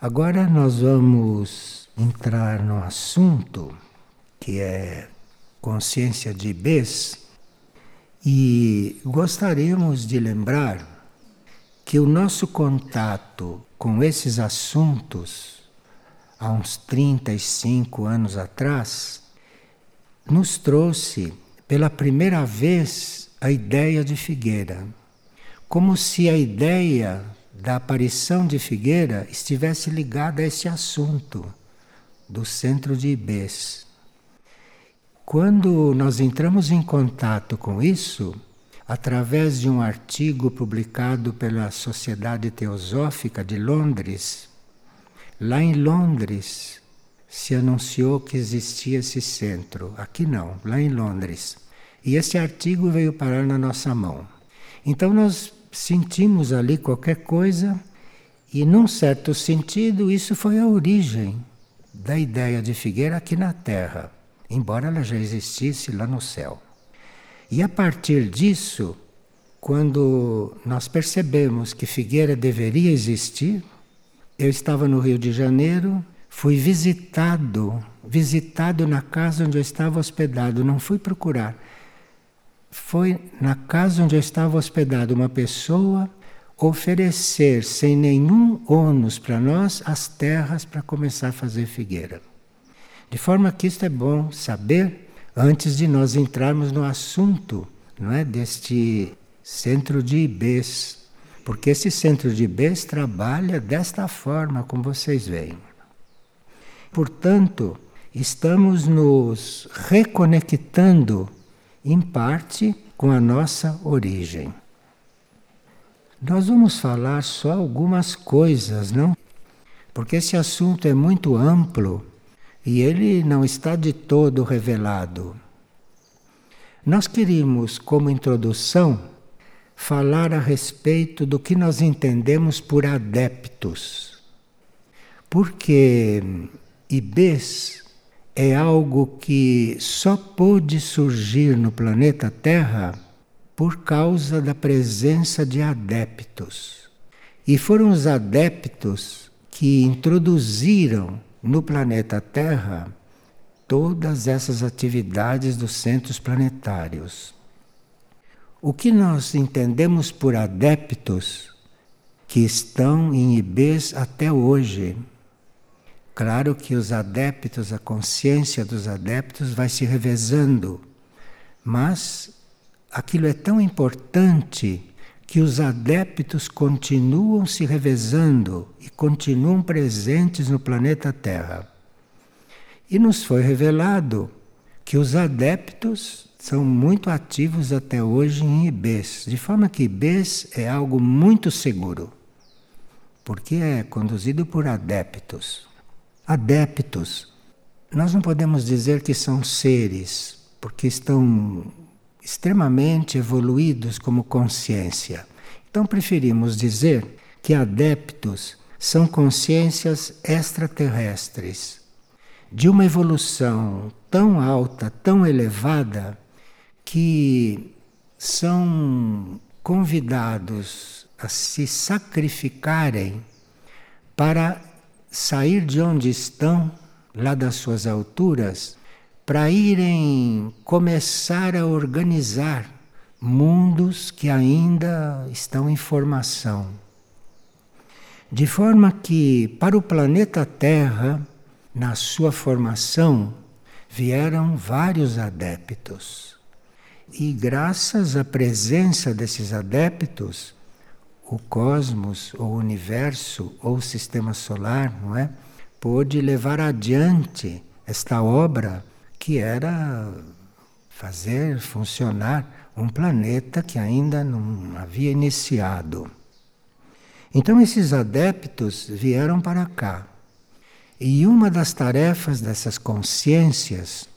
Agora nós vamos entrar no assunto que é consciência de Ibês e gostaríamos de lembrar que o nosso contato com esses assuntos há uns 35 anos atrás nos trouxe pela primeira vez a ideia de Figueira, como se a ideia da aparição de Figueira estivesse ligada a esse assunto do centro de Ibês. Quando nós entramos em contato com isso, através de um artigo publicado pela Sociedade Teosófica de Londres, lá em Londres se anunciou que existia esse centro. Aqui não, lá em Londres. E esse artigo veio parar na nossa mão. Então nós sentimos ali qualquer coisa, e num certo sentido, isso foi a origem da ideia de Figueira aqui na Terra, embora ela já existisse lá no céu. E a partir disso, quando nós percebemos que Figueira deveria existir, eu estava no Rio de Janeiro, fui visitado, visitado na casa onde eu estava hospedado, não fui procurar foi na casa onde eu estava hospedado uma pessoa oferecer sem nenhum ônus para nós as terras para começar a fazer figueira. De forma que isto é bom saber antes de nós entrarmos no assunto, não é, deste centro de Ibês, porque esse centro de Ibês trabalha desta forma, como vocês veem. Portanto, estamos nos reconectando em parte com a nossa origem. Nós vamos falar só algumas coisas, não? Porque esse assunto é muito amplo e ele não está de todo revelado. Nós queríamos, como introdução, falar a respeito do que nós entendemos por adeptos. Porque IBES é algo que só pôde surgir no planeta Terra por causa da presença de adeptos. E foram os adeptos que introduziram no planeta Terra todas essas atividades dos centros planetários. O que nós entendemos por adeptos que estão em IBs até hoje? Claro que os adeptos, a consciência dos adeptos vai se revezando, mas aquilo é tão importante que os adeptos continuam se revezando e continuam presentes no planeta Terra. E nos foi revelado que os adeptos são muito ativos até hoje em IBs, de forma que IBs é algo muito seguro, porque é conduzido por adeptos adeptos. Nós não podemos dizer que são seres, porque estão extremamente evoluídos como consciência. Então preferimos dizer que adeptos são consciências extraterrestres, de uma evolução tão alta, tão elevada, que são convidados a se sacrificarem para sair de onde estão, lá das suas alturas, para irem começar a organizar mundos que ainda estão em formação. De forma que, para o planeta Terra, na sua formação, vieram vários adeptos. E graças à presença desses adeptos, o cosmos, ou o universo, ou o sistema solar, não é? Pôde levar adiante esta obra que era fazer funcionar um planeta que ainda não havia iniciado. Então esses adeptos vieram para cá. E uma das tarefas dessas consciências,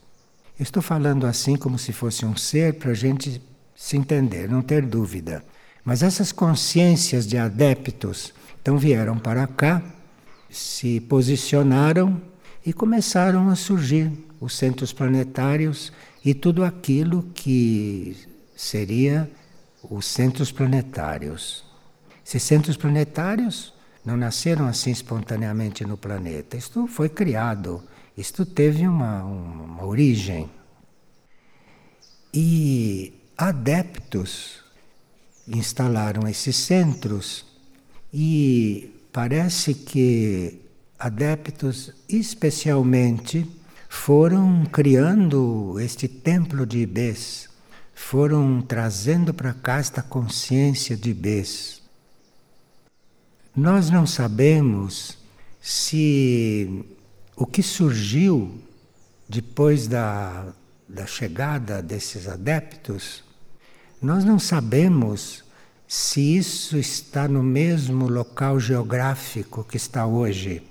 estou falando assim como se fosse um ser para a gente se entender, não ter dúvida. Mas essas consciências de adeptos então vieram para cá, se posicionaram e começaram a surgir os centros planetários e tudo aquilo que seria os centros planetários. Esses centros planetários não nasceram assim espontaneamente no planeta. Isto foi criado, isto teve uma, uma origem. E adeptos instalaram esses centros e parece que adeptos especialmente foram criando este templo de Ibês, foram trazendo para cá esta consciência de Ibês. Nós não sabemos se o que surgiu depois da, da chegada desses adeptos, nós não sabemos se isso está no mesmo local geográfico que está hoje.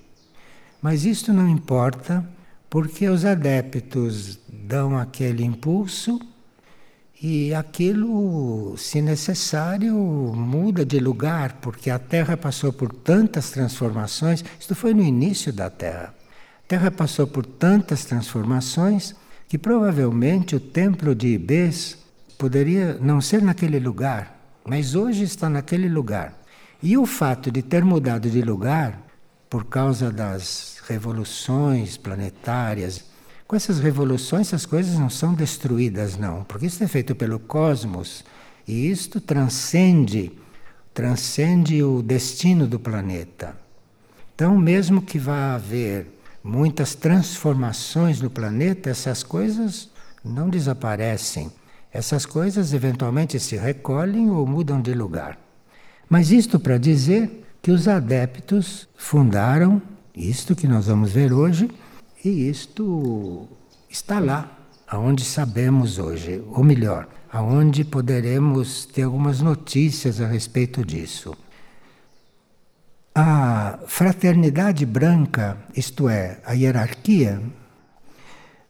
Mas isto não importa, porque os adeptos dão aquele impulso e aquilo, se necessário, muda de lugar, porque a Terra passou por tantas transformações. Isto foi no início da Terra. A Terra passou por tantas transformações que provavelmente o templo de Ibês poderia não ser naquele lugar, mas hoje está naquele lugar. E o fato de ter mudado de lugar por causa das revoluções planetárias, com essas revoluções essas coisas não são destruídas não, porque isso é feito pelo cosmos e isto transcende, transcende o destino do planeta. Então, mesmo que vá haver muitas transformações no planeta, essas coisas não desaparecem. Essas coisas eventualmente se recolhem ou mudam de lugar. Mas isto para dizer que os adeptos fundaram isto que nós vamos ver hoje, e isto está lá, aonde sabemos hoje, ou melhor, aonde poderemos ter algumas notícias a respeito disso. A fraternidade branca, isto é, a hierarquia,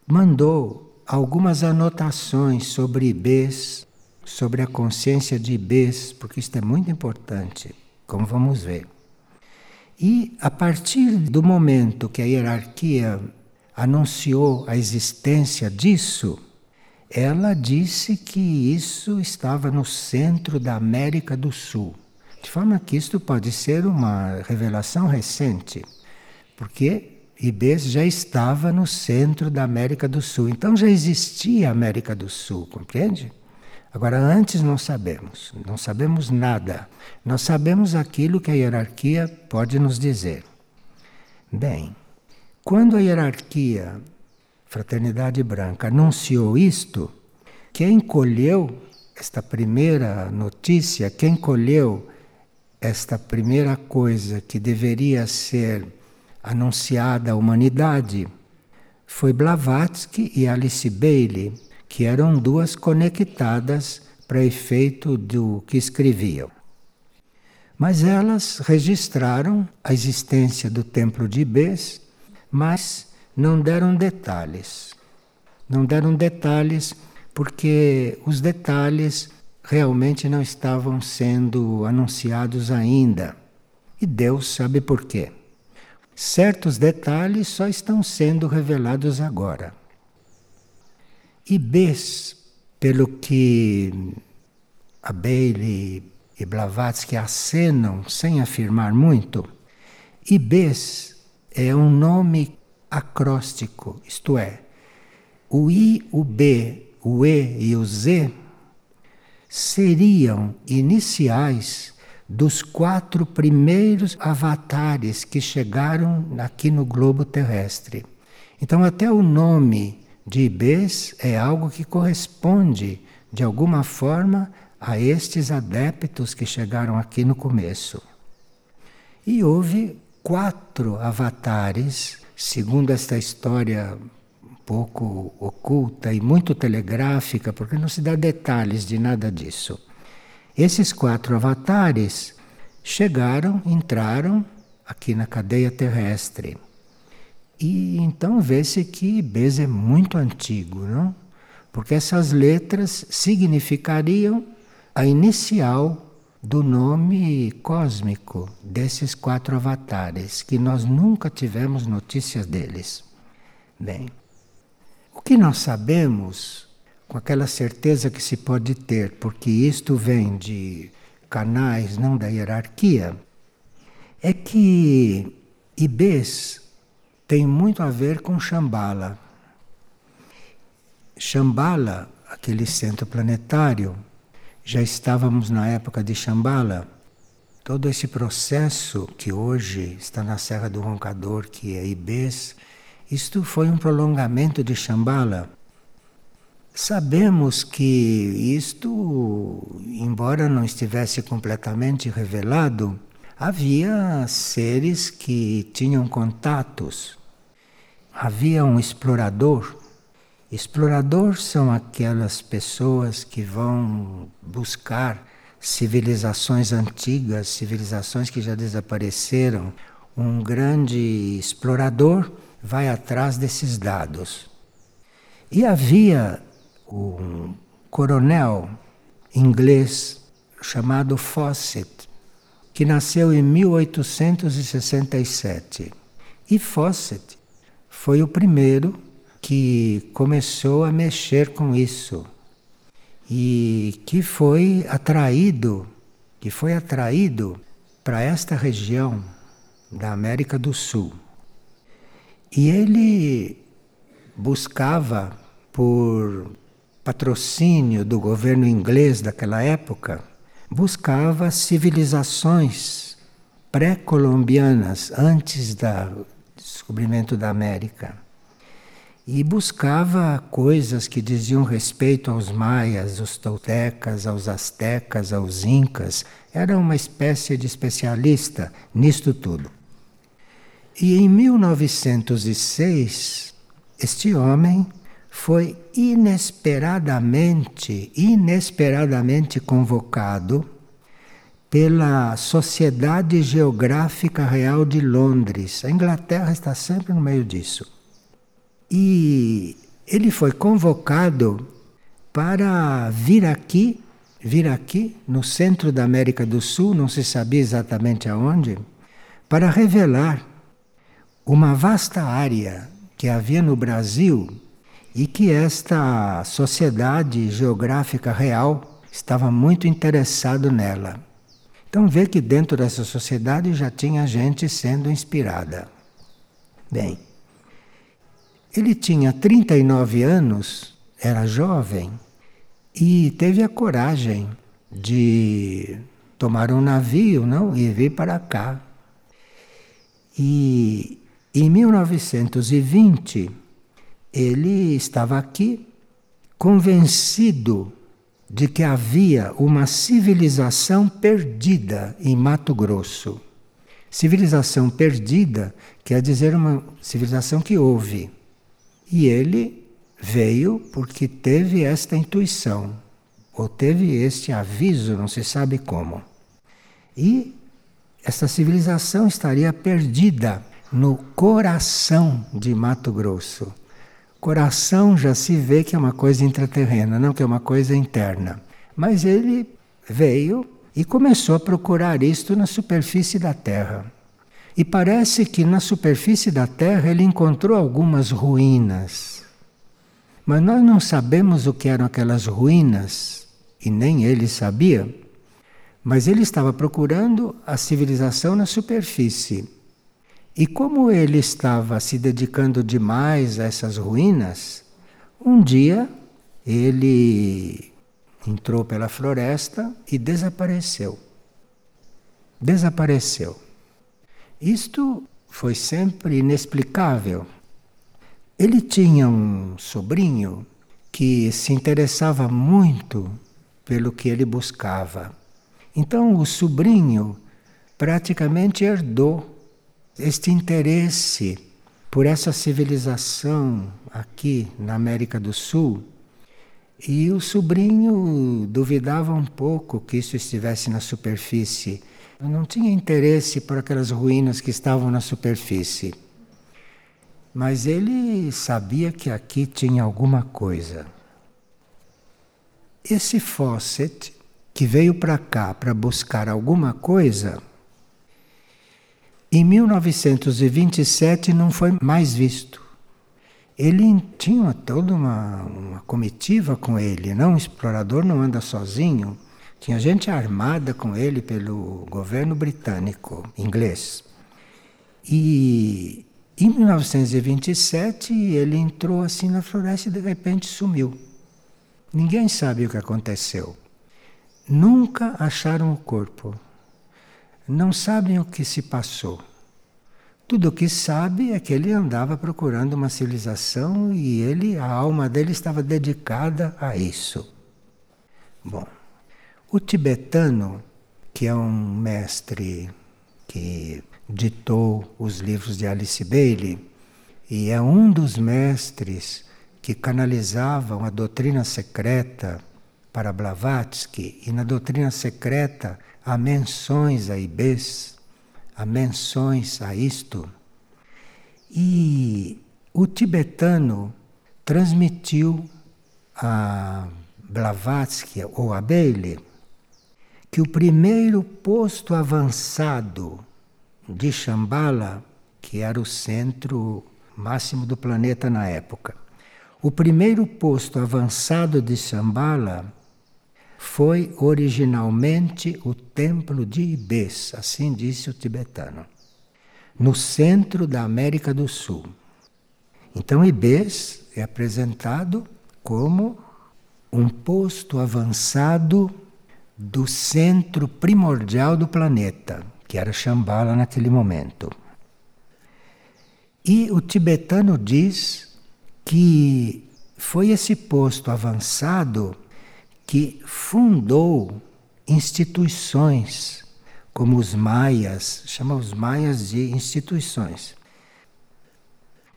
mandou algumas anotações sobre IBs, sobre a consciência de IBs, porque isto é muito importante, como vamos ver. E a partir do momento que a hierarquia anunciou a existência disso, ela disse que isso estava no centro da América do Sul. De forma que isto pode ser uma revelação recente, porque Ibês já estava no centro da América do Sul. Então já existia a América do Sul, compreende? Agora, antes não sabemos, não sabemos nada. Nós sabemos aquilo que a hierarquia pode nos dizer. Bem, quando a hierarquia, Fraternidade Branca, anunciou isto, quem colheu esta primeira notícia, quem colheu esta primeira coisa que deveria ser anunciada à humanidade foi Blavatsky e Alice Bailey, que eram duas conectadas para efeito do que escreviam. Mas elas registraram a existência do templo de Ibês, mas não deram detalhes. Não deram detalhes porque os detalhes realmente não estavam sendo anunciados ainda. E Deus sabe por quê. Certos detalhes só estão sendo revelados agora. E Bs, pelo que a Bailey e Blavatsky acenam sem afirmar muito, Ibês é um nome acróstico, isto é, o I, o B, o E e o Z seriam iniciais dos quatro primeiros avatares que chegaram aqui no globo terrestre. Então, até o nome de Ibês é algo que corresponde, de alguma forma, a estes adeptos que chegaram aqui no começo. E houve quatro avatares, segundo esta história um pouco oculta e muito telegráfica, porque não se dá detalhes de nada disso. Esses quatro avatares chegaram, entraram aqui na cadeia terrestre. E então vê-se que Bez é muito antigo, não? Porque essas letras significariam a inicial do nome cósmico desses quatro avatares, que nós nunca tivemos notícias deles. Bem, o que nós sabemos com aquela certeza que se pode ter, porque isto vem de canais não da hierarquia, é que Ibês tem muito a ver com Shambhala. Shambhala, aquele centro planetário, já estávamos na época de Shambhala. Todo esse processo que hoje está na Serra do Roncador, que é Ibês, isto foi um prolongamento de Shambhala. Sabemos que isto, embora não estivesse completamente revelado, havia seres que tinham contatos. Havia um explorador. Explorador são aquelas pessoas que vão buscar civilizações antigas, civilizações que já desapareceram. Um grande explorador vai atrás desses dados. E havia um coronel inglês chamado Fawcett, que nasceu em 1867. E Fawcett foi o primeiro que começou a mexer com isso e que foi atraído, que foi atraído para esta região da América do Sul. E ele buscava por patrocínio do governo inglês daquela época, buscava civilizações pré-colombianas antes do descobrimento da América. E buscava coisas que diziam respeito aos maias, aos toltecas, aos astecas, aos incas. Era uma espécie de especialista nisto tudo. E em 1906, este homem foi inesperadamente, inesperadamente convocado pela Sociedade Geográfica Real de Londres. A Inglaterra está sempre no meio disso. E ele foi convocado para vir aqui, vir aqui no centro da América do Sul, não se sabia exatamente aonde, para revelar uma vasta área que havia no Brasil e que esta sociedade geográfica real estava muito interessado nela. Então vê que dentro dessa sociedade já tinha gente sendo inspirada. Bem, ele tinha 39 anos, era jovem e teve a coragem de tomar um navio, não, e vir para cá. E em 1920 ele estava aqui convencido de que havia uma civilização perdida em Mato Grosso. Civilização perdida quer dizer uma civilização que houve. E ele veio porque teve esta intuição, ou teve este aviso, não se sabe como. E essa civilização estaria perdida no coração de Mato Grosso. Coração já se vê que é uma coisa intraterrena, não que é uma coisa interna. Mas ele veio e começou a procurar isto na superfície da Terra. E parece que na superfície da Terra ele encontrou algumas ruínas. Mas nós não sabemos o que eram aquelas ruínas, e nem ele sabia. Mas ele estava procurando a civilização na superfície. E como ele estava se dedicando demais a essas ruínas, um dia ele entrou pela floresta e desapareceu. Desapareceu. Isto foi sempre inexplicável. Ele tinha um sobrinho que se interessava muito pelo que ele buscava. Então o sobrinho praticamente herdou este interesse por essa civilização aqui na América do Sul. E o sobrinho duvidava um pouco que isso estivesse na superfície. Não tinha interesse por aquelas ruínas que estavam na superfície. Mas ele sabia que aqui tinha alguma coisa. Esse Fawcett, que veio para cá para buscar alguma coisa, em 1927 não foi mais visto. Ele tinha toda uma, uma comitiva com ele, não? O explorador não anda sozinho. Tinha gente armada com ele pelo governo britânico, inglês. E em 1927 ele entrou assim na floresta e de repente sumiu. Ninguém sabe o que aconteceu. Nunca acharam o corpo. Não sabem o que se passou. Tudo o que sabe é que ele andava procurando uma civilização e ele, a alma dele estava dedicada a isso. Bom, o tibetano, que é um mestre que ditou os livros de Alice Bailey e é um dos mestres que canalizavam a doutrina secreta para Blavatsky e na doutrina secreta há menções a Ibês, há menções a isto. E o tibetano transmitiu a Blavatsky ou a Bailey que o primeiro posto avançado de Shambhala, que era o centro máximo do planeta na época, o primeiro posto avançado de Shambhala foi originalmente o templo de Ibês, assim disse o tibetano, no centro da América do Sul. Então Ibês é apresentado como um posto avançado do centro primordial do planeta, que era Shambhala naquele momento. E o tibetano diz que foi esse posto avançado que fundou instituições, como os maias, chama os maias de instituições.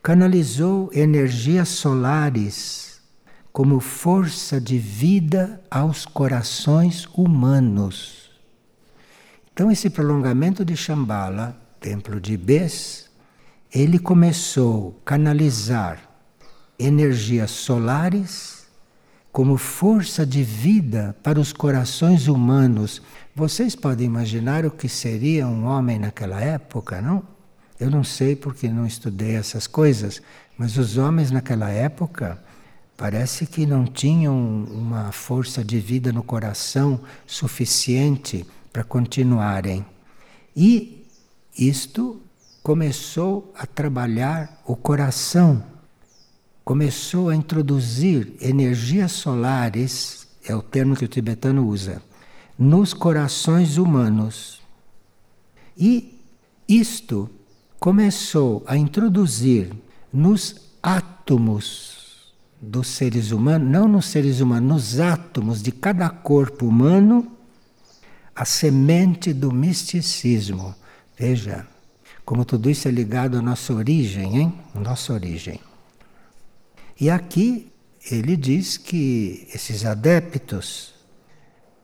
Canalizou energias solares como força de vida aos corações humanos. Então, esse prolongamento de Shambhala, templo de Bes, ele começou a canalizar energias solares como força de vida para os corações humanos. Vocês podem imaginar o que seria um homem naquela época, não? Eu não sei porque não estudei essas coisas, mas os homens naquela época Parece que não tinham uma força de vida no coração suficiente para continuarem. E isto começou a trabalhar o coração, começou a introduzir energias solares, é o termo que o tibetano usa, nos corações humanos. E isto começou a introduzir nos átomos dos seres humanos, não nos seres humanos, nos átomos de cada corpo humano, a semente do misticismo. Veja como tudo isso é ligado à nossa origem, hein? Nossa origem. E aqui ele diz que esses adeptos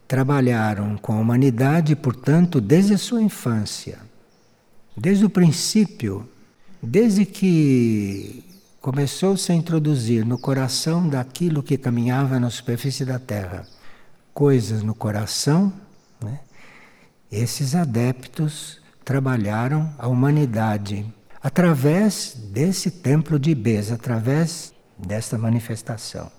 trabalharam com a humanidade, portanto, desde a sua infância, desde o princípio, desde que começou-se a introduzir no coração daquilo que caminhava na superfície da Terra coisas no coração, né? esses adeptos trabalharam a humanidade através desse templo de Ibez, através desta manifestação.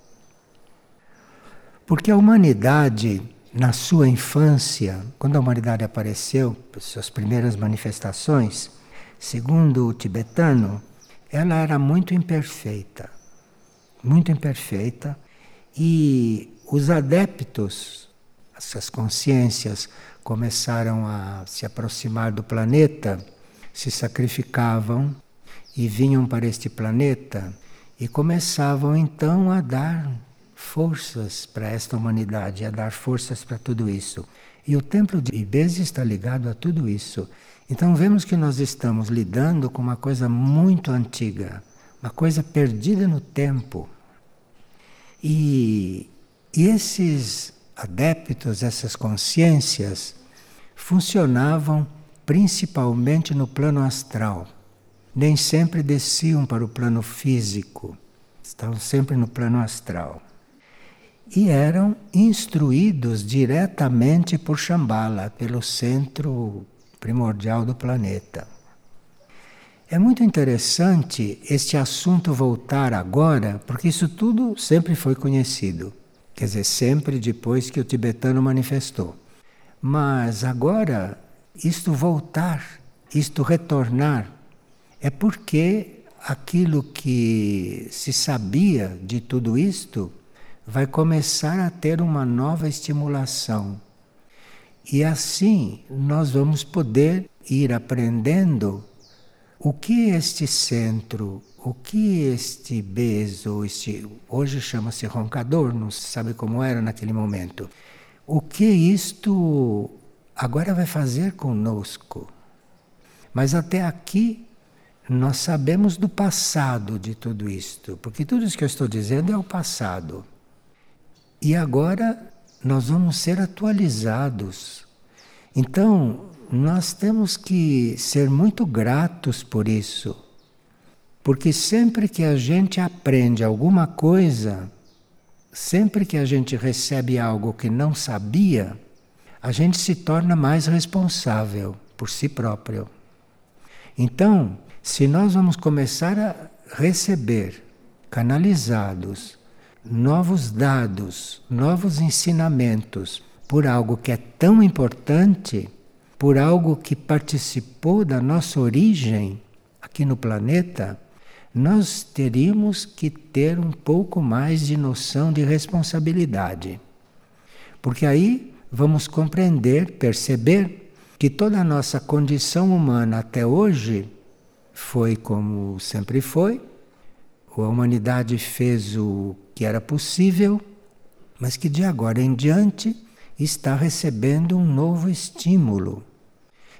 Porque a humanidade, na sua infância, quando a humanidade apareceu, suas primeiras manifestações, segundo o tibetano, ela era muito imperfeita, muito imperfeita, e os adeptos, essas consciências, começaram a se aproximar do planeta, se sacrificavam e vinham para este planeta e começavam então a dar forças para esta humanidade, a dar forças para tudo isso. E o templo de Ibez está ligado a tudo isso. Então vemos que nós estamos lidando com uma coisa muito antiga, uma coisa perdida no tempo. E, e esses adeptos, essas consciências, funcionavam principalmente no plano astral. Nem sempre desciam para o plano físico, estavam sempre no plano astral. E eram instruídos diretamente por Shambhala, pelo centro primordial do planeta. É muito interessante este assunto voltar agora, porque isso tudo sempre foi conhecido. Quer dizer, sempre depois que o tibetano manifestou. Mas agora, isto voltar, isto retornar, é porque aquilo que se sabia de tudo isto vai começar a ter uma nova estimulação. E assim nós vamos poder ir aprendendo o que este centro, o que este beso, este, hoje chama-se roncador, não se sabe como era naquele momento, o que isto agora vai fazer conosco. Mas até aqui nós sabemos do passado de tudo isto, porque tudo isso que eu estou dizendo é o passado. E agora nós vamos ser atualizados. Então, nós temos que ser muito gratos por isso. Porque sempre que a gente aprende alguma coisa, sempre que a gente recebe algo que não sabia, a gente se torna mais responsável por si próprio. Então, se nós vamos começar a receber canalizados novos dados, novos ensinamentos por algo que é tão importante, por algo que participou da nossa origem aqui no planeta, nós teríamos que ter um pouco mais de noção de responsabilidade. Porque aí vamos compreender, perceber que toda a nossa condição humana até hoje foi como sempre foi, a humanidade fez o que era possível, mas que de agora em diante está recebendo um novo estímulo.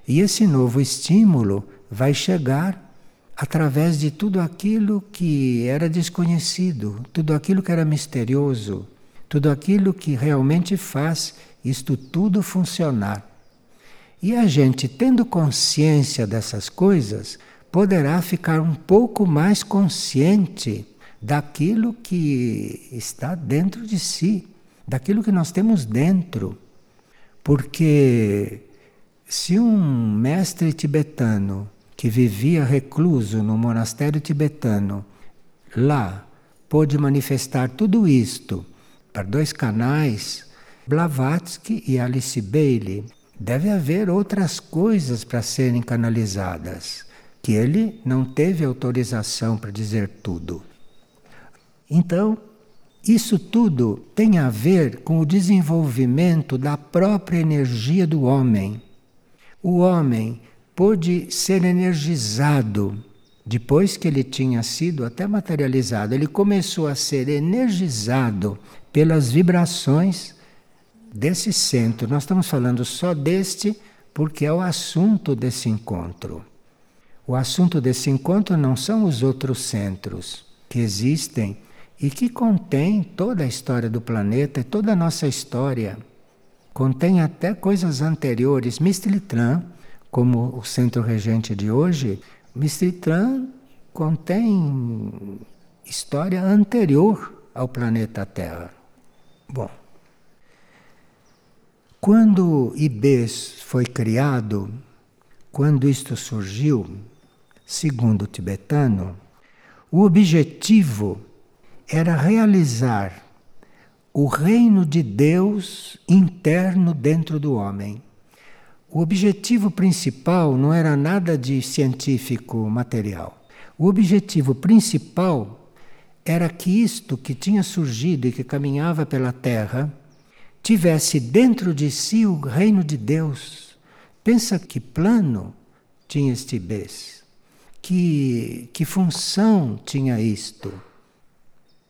E esse novo estímulo vai chegar através de tudo aquilo que era desconhecido, tudo aquilo que era misterioso, tudo aquilo que realmente faz isto tudo funcionar. E a gente, tendo consciência dessas coisas, poderá ficar um pouco mais consciente daquilo que está dentro de si, daquilo que nós temos dentro. Porque se um mestre tibetano que vivia recluso no monastério tibetano, lá pôde manifestar tudo isto para dois canais, Blavatsky e Alice Bailey, deve haver outras coisas para serem canalizadas, que ele não teve autorização para dizer tudo. Então, isso tudo tem a ver com o desenvolvimento da própria energia do homem. O homem pôde ser energizado depois que ele tinha sido até materializado. Ele começou a ser energizado pelas vibrações desse centro. Nós estamos falando só deste porque é o assunto desse encontro. O assunto desse encontro não são os outros centros que existem e que contém toda a história do planeta e toda a nossa história. Contém até coisas anteriores. Mistritran, como o centro regente de hoje, Mistritran contém história anterior ao planeta Terra. Bom, quando Ibês foi criado, quando isto surgiu, segundo o tibetano, o objetivo era realizar o reino de Deus interno dentro do homem. O objetivo principal não era nada de científico material. O objetivo principal era que isto que tinha surgido e que caminhava pela terra tivesse dentro de si o reino de Deus. Pensa que plano tinha este bes, que, que função tinha isto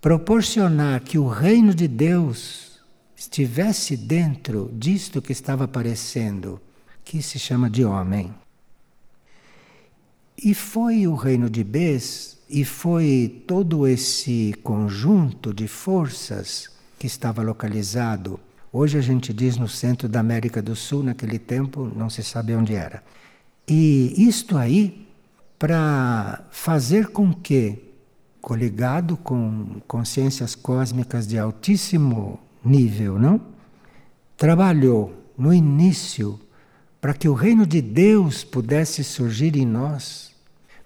proporcionar que o reino de Deus estivesse dentro disto que estava aparecendo, que se chama de homem. E foi o reino de Bes e foi todo esse conjunto de forças que estava localizado. Hoje a gente diz no centro da América do Sul, naquele tempo não se sabe onde era. E isto aí para fazer com que coligado com consciências cósmicas de altíssimo nível, não? Trabalhou no início para que o reino de Deus pudesse surgir em nós,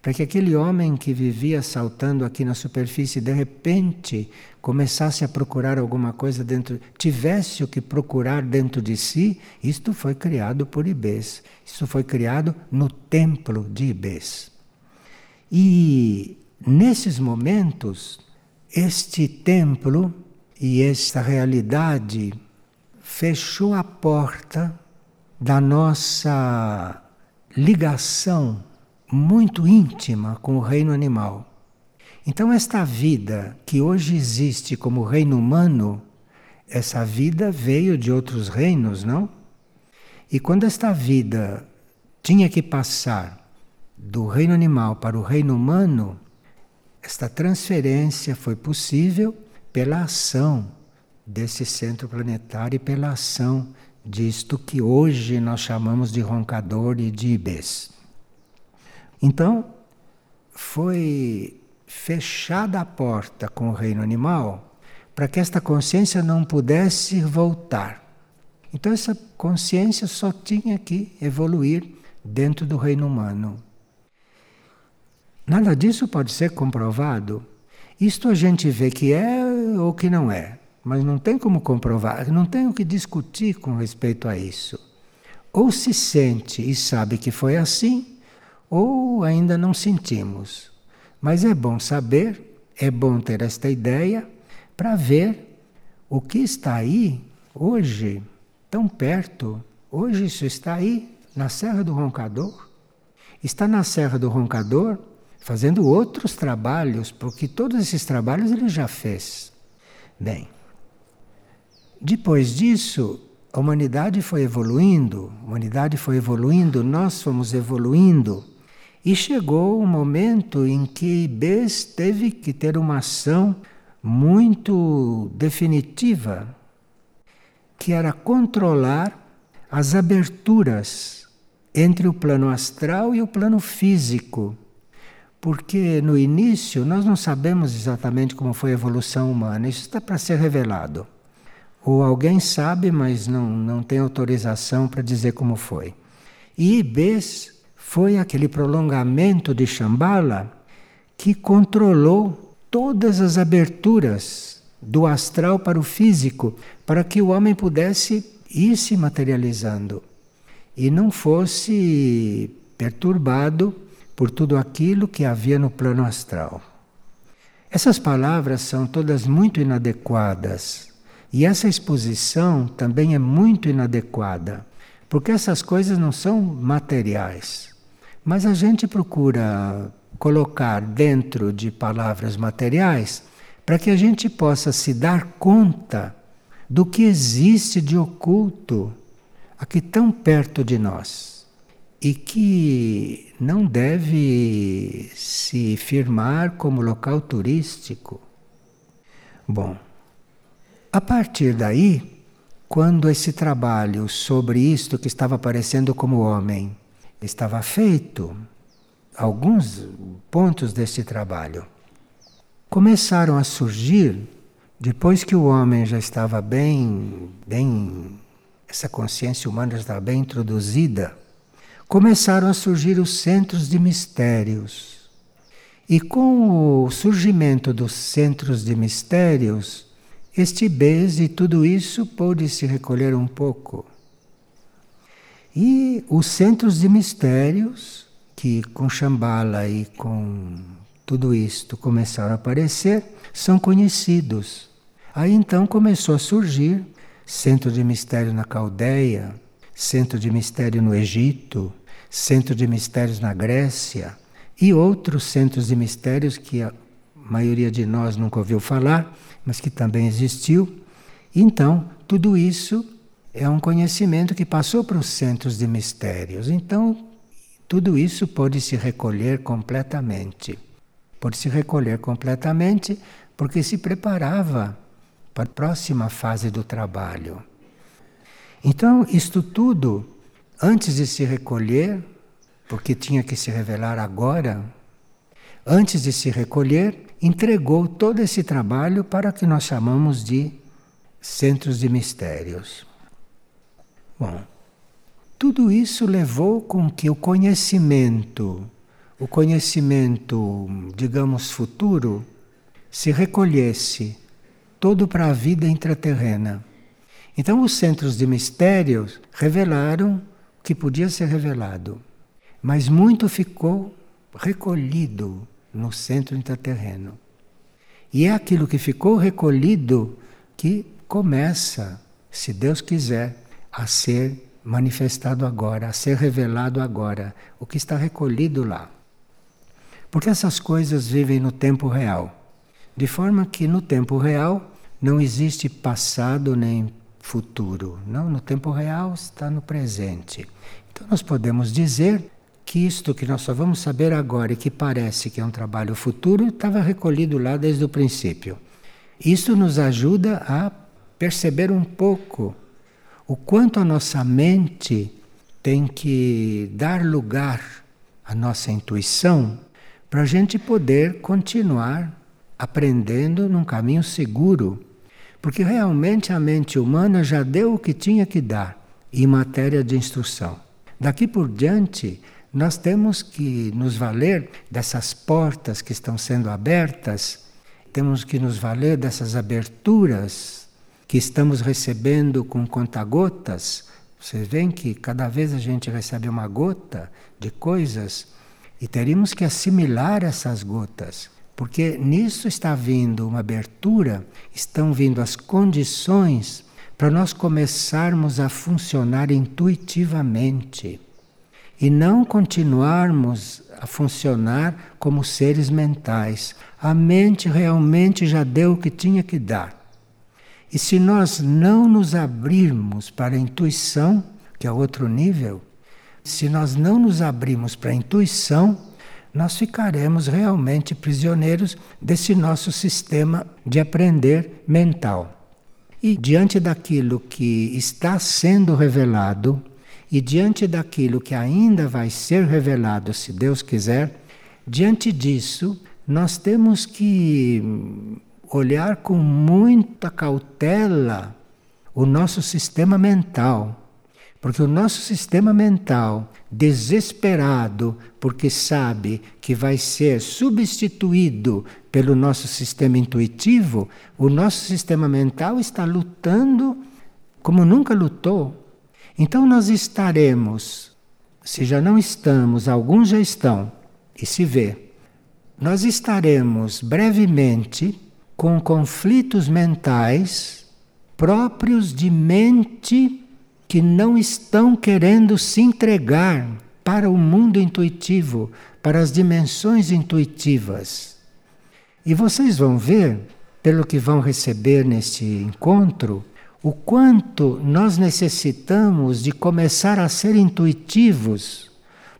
para que aquele homem que vivia saltando aqui na superfície de repente começasse a procurar alguma coisa dentro, tivesse o que procurar dentro de si, isto foi criado por Ibês. Isso foi criado no templo de Ibês. E nesses momentos, este templo e esta realidade fechou a porta da nossa ligação muito íntima com o reino animal. Então, esta vida que hoje existe como reino humano, essa vida veio de outros reinos, não? E quando esta vida tinha que passar do reino animal para o reino humano, esta transferência foi possível pela ação desse centro planetário e pela ação disto que hoje nós chamamos de roncador e de ibês. Então, foi fechada a porta com o reino animal para que esta consciência não pudesse voltar. Então, essa consciência só tinha que evoluir dentro do reino humano. Nada disso pode ser comprovado. Isto a gente vê que é ou que não é, mas não tem como comprovar, não tem o que discutir com respeito a isso. Ou se sente e sabe que foi assim, ou ainda não sentimos. Mas é bom saber, é bom ter esta ideia para ver o que está aí hoje, tão perto. Hoje isso está aí, na Serra do Roncador. Está na Serra do Roncador fazendo outros trabalhos, porque todos esses trabalhos ele já fez. Bem, depois disso, a humanidade foi evoluindo, a humanidade foi evoluindo, nós fomos evoluindo e chegou um momento em que Ibês teve que ter uma ação muito definitiva, que era controlar as aberturas entre o plano astral e o plano físico. Porque no início nós não sabemos exatamente como foi a evolução humana, isso está para ser revelado. Ou alguém sabe, mas não, não tem autorização para dizer como foi. E Ibês foi aquele prolongamento de Shambhala que controlou todas as aberturas do astral para o físico, para que o homem pudesse ir se materializando e não fosse perturbado por tudo aquilo que havia no plano astral. Essas palavras são todas muito inadequadas e essa exposição também é muito inadequada, porque essas coisas não são materiais. Mas a gente procura colocar dentro de palavras materiais para que a gente possa se dar conta do que existe de oculto aqui tão perto de nós e que não deve se firmar como local turístico. Bom, a partir daí, quando esse trabalho sobre isto que estava aparecendo como homem estava feito alguns pontos desse trabalho. Começaram a surgir, depois que o homem já estava bem, bem, essa consciência humana já estava bem introduzida, começaram a surgir os centros de mistérios. E com o surgimento dos centros de mistérios, este beijo e tudo isso pôde se recolher um pouco. E os centros de mistérios, que com Shambhala e com tudo isto começaram a aparecer, são conhecidos. Aí então começou a surgir centro de mistério na Caldeia, centro de mistério no Egito, centro de mistérios na Grécia e outros centros de mistérios que a maioria de nós nunca ouviu falar, mas que também existiu. Então, tudo isso é um conhecimento que passou para os centros de mistérios. Então, tudo isso pode se recolher completamente. Pode se recolher completamente porque se preparava para a próxima fase do trabalho. Então, isto tudo, antes de se recolher, porque tinha que se revelar agora, antes de se recolher, entregou todo esse trabalho para o que nós chamamos de centros de mistérios. Bom, tudo isso levou com que o conhecimento o conhecimento, digamos, futuro, se recolhesse todo para a vida intraterrena. Então, os centros de mistérios revelaram o que podia ser revelado, mas muito ficou recolhido no centro intraterreno. E é aquilo que ficou recolhido que começa, se Deus quiser, a ser manifestado agora, a ser revelado agora, o que está recolhido lá. Porque essas coisas vivem no tempo real. De forma que no tempo real não existe passado nem futuro. Não, no tempo real está no presente. Então nós podemos dizer que isto que nós só vamos saber agora e que parece que é um trabalho futuro estava recolhido lá desde o princípio. Isso nos ajuda a perceber um pouco o quanto a nossa mente tem que dar lugar à nossa intuição para a gente poder continuar aprendendo num caminho seguro. Porque realmente a mente humana já deu o que tinha que dar em matéria de instrução. Daqui por diante, nós temos que nos valer dessas portas que estão sendo abertas, temos que nos valer dessas aberturas que estamos recebendo com conta-gotas, vocês veem que cada vez a gente recebe uma gota de coisas e teríamos que assimilar essas gotas, porque nisso está vindo uma abertura, estão vindo as condições para nós começarmos a funcionar intuitivamente e não continuarmos a funcionar como seres mentais. A mente realmente já deu o que tinha que dar. E se nós não nos abrirmos para a intuição, que é outro nível, se nós não nos abrirmos para a intuição, nós ficaremos realmente prisioneiros desse nosso sistema de aprender mental. E diante daquilo que está sendo revelado, e diante daquilo que ainda vai ser revelado, se Deus quiser, diante disso, nós temos que olhar com muita cautela o nosso sistema mental. Porque o nosso sistema mental, desesperado, porque sabe que vai ser substituído pelo nosso sistema intuitivo, o nosso sistema mental está lutando como nunca lutou. Então nós estaremos, se já não estamos, alguns já estão, e se vê, nós estaremos brevemente com conflitos mentais próprios de mente que não estão querendo se entregar para o mundo intuitivo, para as dimensões intuitivas. E vocês vão ver, pelo que vão receber neste encontro, o quanto nós necessitamos de começar a ser intuitivos,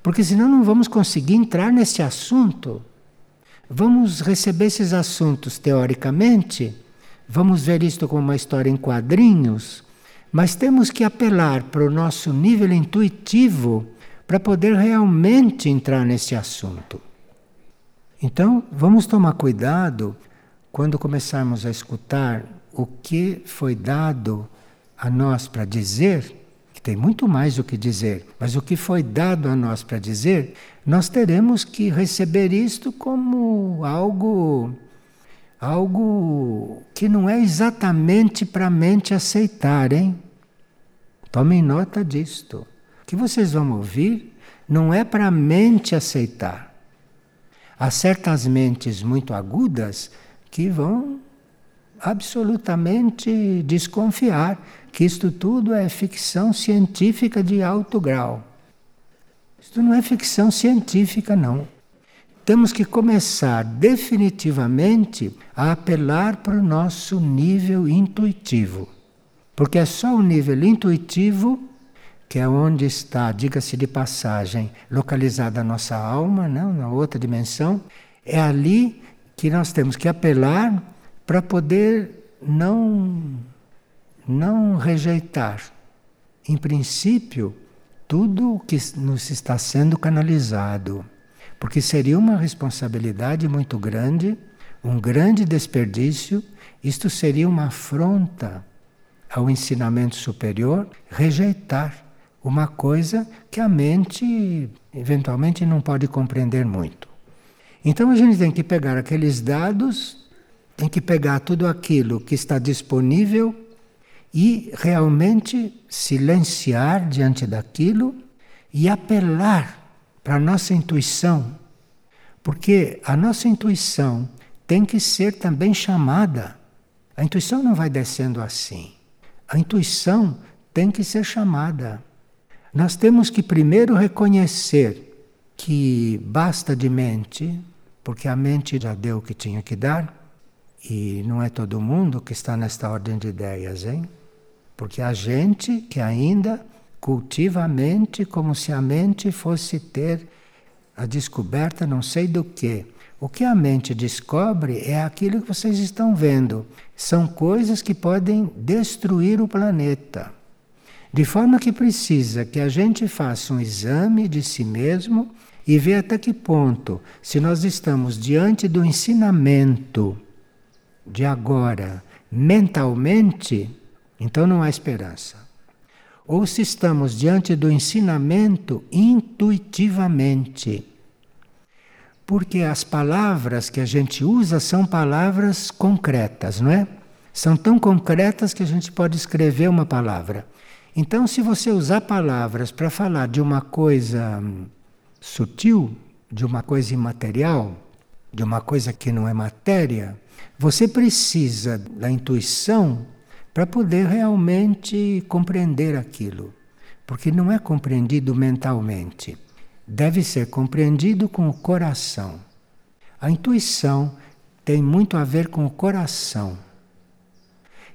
porque senão não vamos conseguir entrar nesse assunto. Vamos receber esses assuntos teoricamente, vamos ver isto como uma história em quadrinhos, mas temos que apelar para o nosso nível intuitivo para poder realmente entrar nesse assunto. Então, vamos tomar cuidado quando começarmos a escutar o que foi dado a nós para dizer tem muito mais o que dizer, mas o que foi dado a nós para dizer, nós teremos que receber isto como algo algo que não é exatamente para a mente aceitar, hein? Tomem nota disto. O que vocês vão ouvir não é para a mente aceitar. Há certas mentes muito agudas que vão absolutamente desconfiar que isto tudo é ficção científica de alto grau. Isto não é ficção científica, não. Temos que começar definitivamente a apelar para o nosso nível intuitivo. Porque é só o nível intuitivo que é onde está, diga-se de passagem, localizada a nossa alma, não, na outra dimensão, é ali que nós temos que apelar para poder não não rejeitar, em princípio, tudo o que nos está sendo canalizado, porque seria uma responsabilidade muito grande, um grande desperdício, isto seria uma afronta ao ensinamento superior, rejeitar uma coisa que a mente eventualmente não pode compreender muito. Então a gente tem que pegar aqueles dados, tem que pegar tudo aquilo que está disponível e realmente silenciar diante daquilo e apelar para a nossa intuição. Porque a nossa intuição tem que ser também chamada. A intuição não vai descendo assim. A intuição tem que ser chamada. Nós temos que primeiro reconhecer que basta de mente, porque a mente já deu o que tinha que dar, e não é todo mundo que está nesta ordem de ideias, hein? Porque a gente que ainda cultiva a mente como se a mente fosse ter a descoberta não sei do que. O que a mente descobre é aquilo que vocês estão vendo. São coisas que podem destruir o planeta. De forma que precisa que a gente faça um exame de si mesmo e ver até que ponto, se nós estamos diante do ensinamento de agora mentalmente, então não há esperança. Ou se estamos diante do ensinamento intuitivamente. Porque as palavras que a gente usa são palavras concretas, não é? São tão concretas que a gente pode escrever uma palavra. Então, se você usar palavras para falar de uma coisa sutil, de uma coisa imaterial, de uma coisa que não é matéria, você precisa da intuição para poder realmente compreender aquilo. Porque não é compreendido mentalmente, deve ser compreendido com o coração. A intuição tem muito a ver com o coração.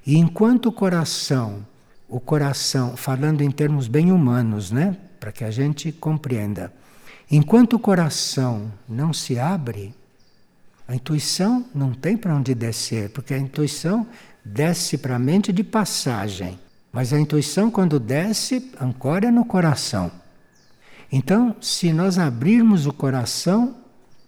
E enquanto o coração o coração, falando em termos bem humanos, né? Para que a gente compreenda. Enquanto o coração não se abre, a intuição não tem para onde descer, porque a intuição desce para a mente de passagem. Mas a intuição, quando desce, ancora no coração. Então, se nós abrirmos o coração,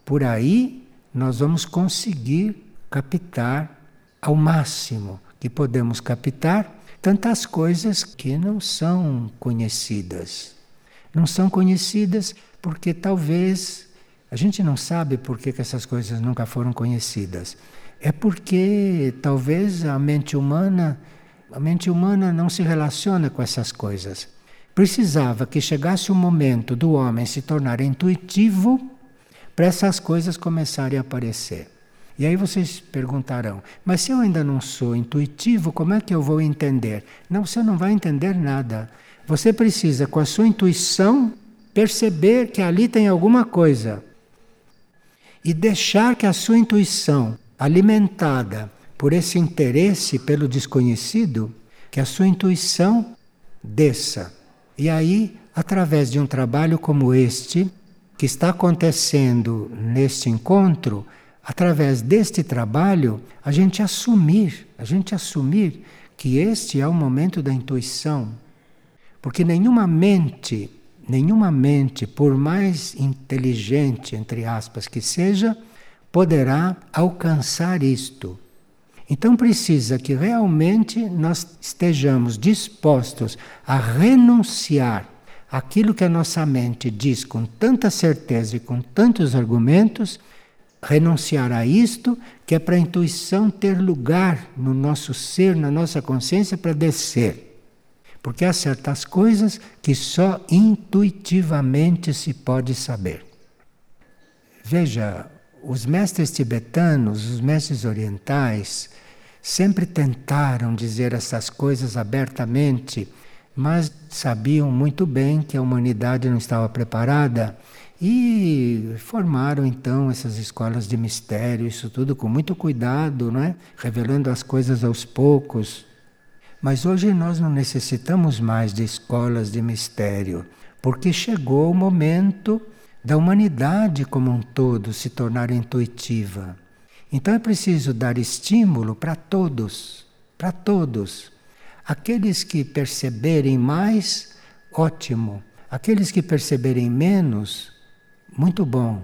por aí nós vamos conseguir captar ao máximo que podemos captar tantas coisas que não são conhecidas. Não são conhecidas porque talvez a gente não sabe por que, que essas coisas nunca foram conhecidas. É porque talvez a mente humana, a mente humana não se relaciona com essas coisas. Precisava que chegasse o momento do homem se tornar intuitivo para essas coisas começarem a aparecer. E aí vocês perguntarão: mas se eu ainda não sou intuitivo, como é que eu vou entender? Não, você não vai entender nada. Você precisa, com a sua intuição, perceber que ali tem alguma coisa. E deixar que a sua intuição, alimentada por esse interesse pelo desconhecido, que a sua intuição desça. E aí, através de um trabalho como este, que está acontecendo neste encontro, através deste trabalho, a gente assumir, a gente assumir que este é o momento da intuição. Porque nenhuma mente, nenhuma mente, por mais inteligente, entre aspas, que seja, poderá alcançar isto. Então precisa que realmente nós estejamos dispostos a renunciar aquilo que a nossa mente diz com tanta certeza e com tantos argumentos renunciar a isto, que é para a intuição ter lugar no nosso ser, na nossa consciência, para descer. Porque há certas coisas que só intuitivamente se pode saber. Veja, os mestres tibetanos, os mestres orientais, sempre tentaram dizer essas coisas abertamente, mas sabiam muito bem que a humanidade não estava preparada e formaram então essas escolas de mistério, isso tudo com muito cuidado, não é? revelando as coisas aos poucos. Mas hoje nós não necessitamos mais de escolas de mistério, porque chegou o momento da humanidade como um todo se tornar intuitiva. Então é preciso dar estímulo para todos, para todos. Aqueles que perceberem mais, ótimo. Aqueles que perceberem menos, muito bom.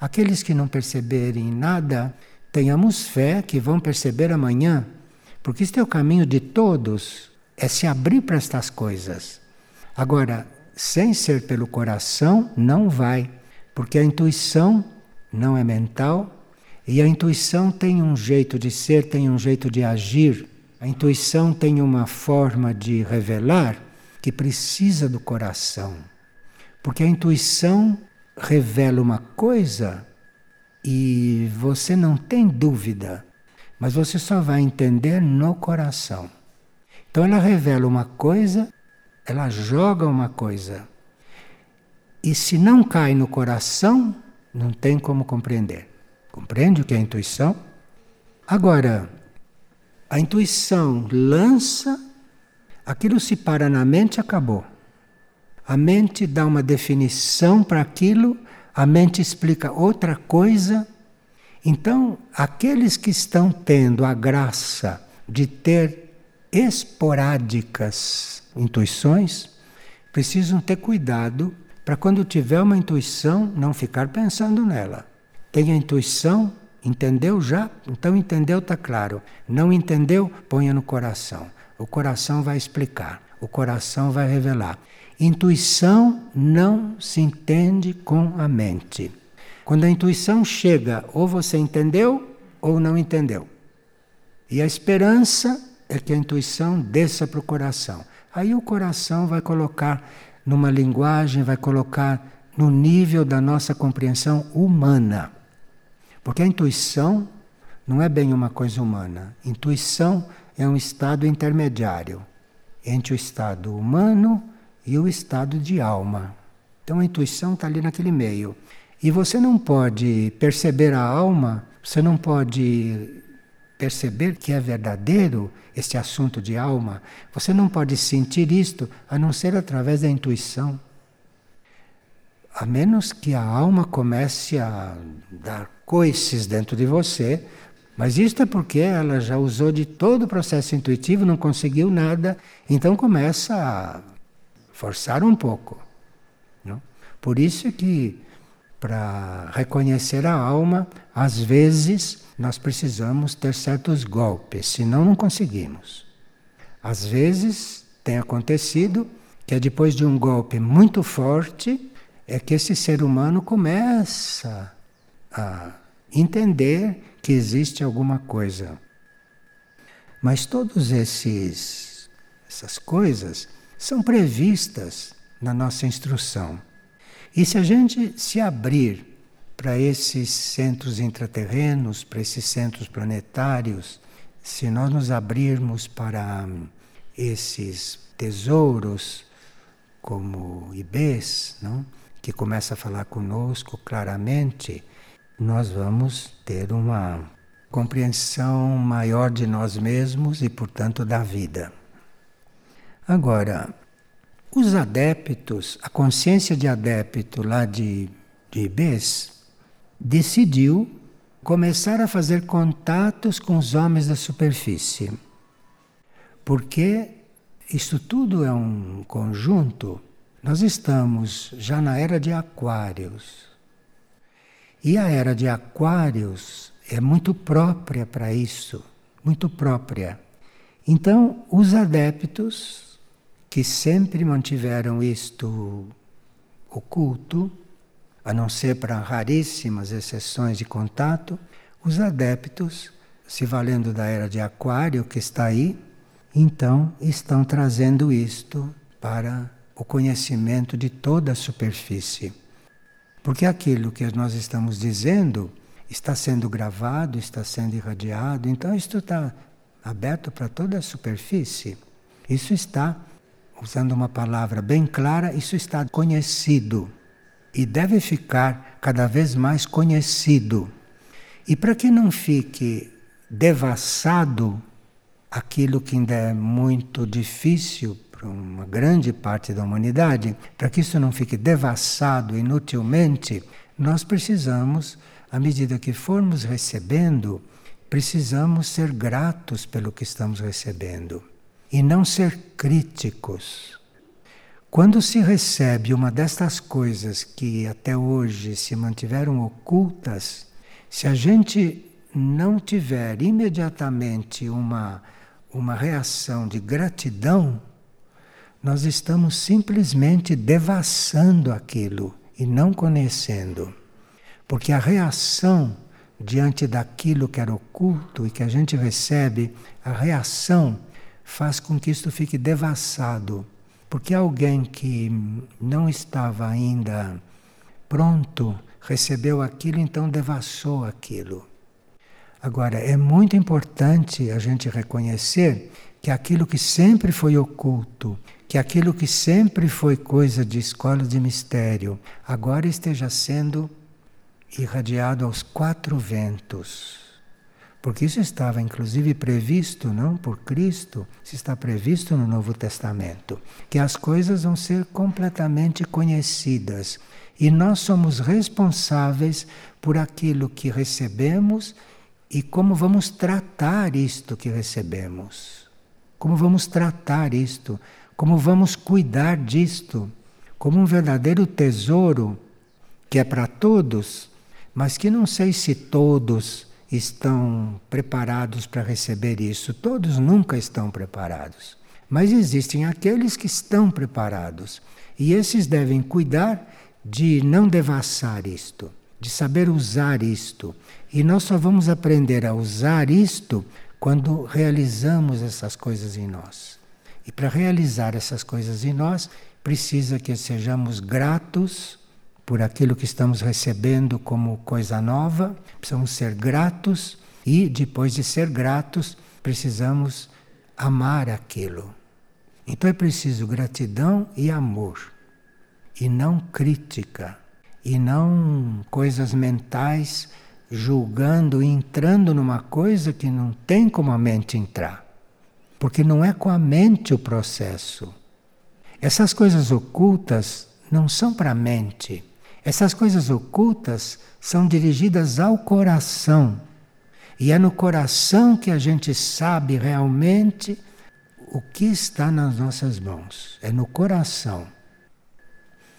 Aqueles que não perceberem nada, tenhamos fé que vão perceber amanhã, porque este é o caminho de todos, é se abrir para estas coisas. Agora, sem ser pelo coração, não vai, porque a intuição não é mental e a intuição tem um jeito de ser, tem um jeito de agir. A intuição tem uma forma de revelar que precisa do coração. Porque a intuição revela uma coisa e você não tem dúvida, mas você só vai entender no coração. Então ela revela uma coisa, ela joga uma coisa. E se não cai no coração, não tem como compreender. Compreende o que é intuição? Agora, a intuição lança, aquilo se para na mente acabou. A mente dá uma definição para aquilo, a mente explica outra coisa. Então, aqueles que estão tendo a graça de ter esporádicas intuições, precisam ter cuidado para quando tiver uma intuição não ficar pensando nela. Tenha intuição, entendeu já? Então entendeu, está claro. Não entendeu, ponha no coração. O coração vai explicar, o coração vai revelar. Intuição não se entende com a mente. Quando a intuição chega, ou você entendeu ou não entendeu. E a esperança é que a intuição desça para o coração. Aí o coração vai colocar numa linguagem, vai colocar no nível da nossa compreensão humana. Porque a intuição não é bem uma coisa humana. Intuição é um estado intermediário entre o estado humano e o estado de alma. Então a intuição está ali naquele meio. E você não pode perceber a alma, você não pode perceber que é verdadeiro este assunto de alma, você não pode sentir isto a não ser através da intuição. A menos que a alma comece a dar coices dentro de você, mas isto é porque ela já usou de todo o processo intuitivo, não conseguiu nada, então começa a forçar um pouco. Não? Por isso que, para reconhecer a alma, às vezes nós precisamos ter certos golpes, senão não conseguimos. Às vezes tem acontecido que é depois de um golpe muito forte é que esse ser humano começa a entender que existe alguma coisa. Mas todos esses essas coisas são previstas na nossa instrução. E se a gente se abrir para esses centros intraterrenos, para esses centros planetários, se nós nos abrirmos para esses tesouros como Ibês, não? que começa a falar conosco claramente, nós vamos ter uma compreensão maior de nós mesmos e, portanto, da vida. Agora, os adeptos, a consciência de adepto lá de, de Ibês, decidiu começar a fazer contatos com os homens da superfície. Porque isso tudo é um conjunto. Nós estamos já na era de Aquários. E a era de Aquários é muito própria para isso, muito própria. Então, os adeptos que sempre mantiveram isto oculto, a não ser para raríssimas exceções de contato, os adeptos, se valendo da era de Aquário que está aí, então estão trazendo isto para o conhecimento de toda a superfície. Porque aquilo que nós estamos dizendo está sendo gravado, está sendo irradiado, então isto está aberto para toda a superfície. Isso está usando uma palavra bem clara, isso está conhecido e deve ficar cada vez mais conhecido. E para que não fique devassado aquilo que ainda é muito difícil para uma grande parte da humanidade, para que isso não fique devassado inutilmente, nós precisamos, à medida que formos recebendo, precisamos ser gratos pelo que estamos recebendo e não ser críticos. Quando se recebe uma destas coisas que até hoje se mantiveram ocultas, se a gente não tiver imediatamente uma, uma reação de gratidão, nós estamos simplesmente devassando aquilo e não conhecendo. Porque a reação diante daquilo que era oculto e que a gente recebe, a reação faz com que isto fique devassado. Porque alguém que não estava ainda pronto recebeu aquilo, então devassou aquilo. Agora, é muito importante a gente reconhecer que aquilo que sempre foi oculto, que aquilo que sempre foi coisa de escola de mistério, agora esteja sendo irradiado aos quatro ventos. Porque isso estava inclusive previsto, não por Cristo, isso está previsto no Novo Testamento, que as coisas vão ser completamente conhecidas. E nós somos responsáveis por aquilo que recebemos e como vamos tratar isto que recebemos. Como vamos tratar isto, como vamos cuidar disto, como um verdadeiro tesouro que é para todos, mas que não sei se todos estão preparados para receber isso. Todos nunca estão preparados. Mas existem aqueles que estão preparados. E esses devem cuidar de não devassar isto, de saber usar isto. E nós só vamos aprender a usar isto quando realizamos essas coisas em nós. E para realizar essas coisas em nós, precisa que sejamos gratos por aquilo que estamos recebendo como coisa nova, precisamos ser gratos e, depois de ser gratos, precisamos amar aquilo. Então é preciso gratidão e amor, e não crítica, e não coisas mentais julgando e entrando numa coisa que não tem como a mente entrar. Porque não é com a mente o processo. Essas coisas ocultas não são para a mente essas coisas ocultas são dirigidas ao coração. E é no coração que a gente sabe realmente o que está nas nossas mãos. É no coração.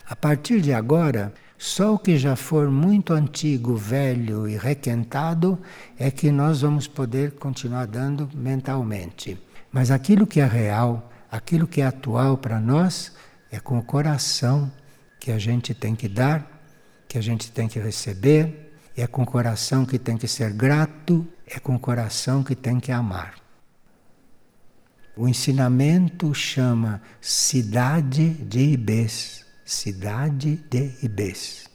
A partir de agora, só o que já for muito antigo, velho e requentado é que nós vamos poder continuar dando mentalmente. Mas aquilo que é real, aquilo que é atual para nós, é com o coração que a gente tem que dar, que a gente tem que receber, é com o coração que tem que ser grato, é com o coração que tem que amar. O ensinamento chama cidade de Ibês, cidade de Ibês.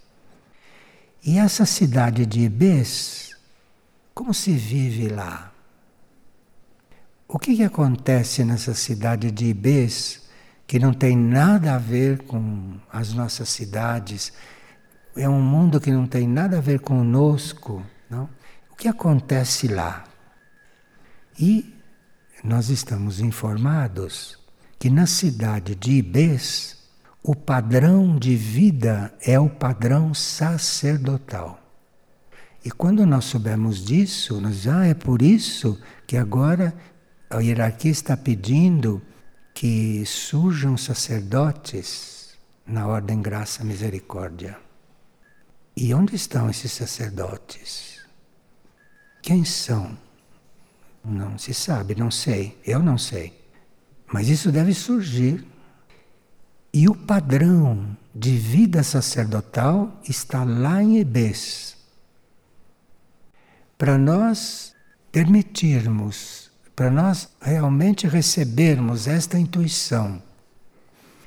E essa cidade de Ibês, como se vive lá? O que, que acontece nessa cidade de Ibês que não tem nada a ver com as nossas cidades, é um mundo que não tem nada a ver conosco. Não? O que acontece lá? E nós estamos informados que na cidade de Ibês, o padrão de vida é o padrão sacerdotal. E quando nós soubemos disso, nós ah, é por isso que agora a hierarquia está pedindo que surjam sacerdotes na ordem graça misericórdia. E onde estão esses sacerdotes? Quem são? Não se sabe, não sei, eu não sei. Mas isso deve surgir. E o padrão de vida sacerdotal está lá em Ebês. Para nós permitirmos para nós realmente recebermos esta intuição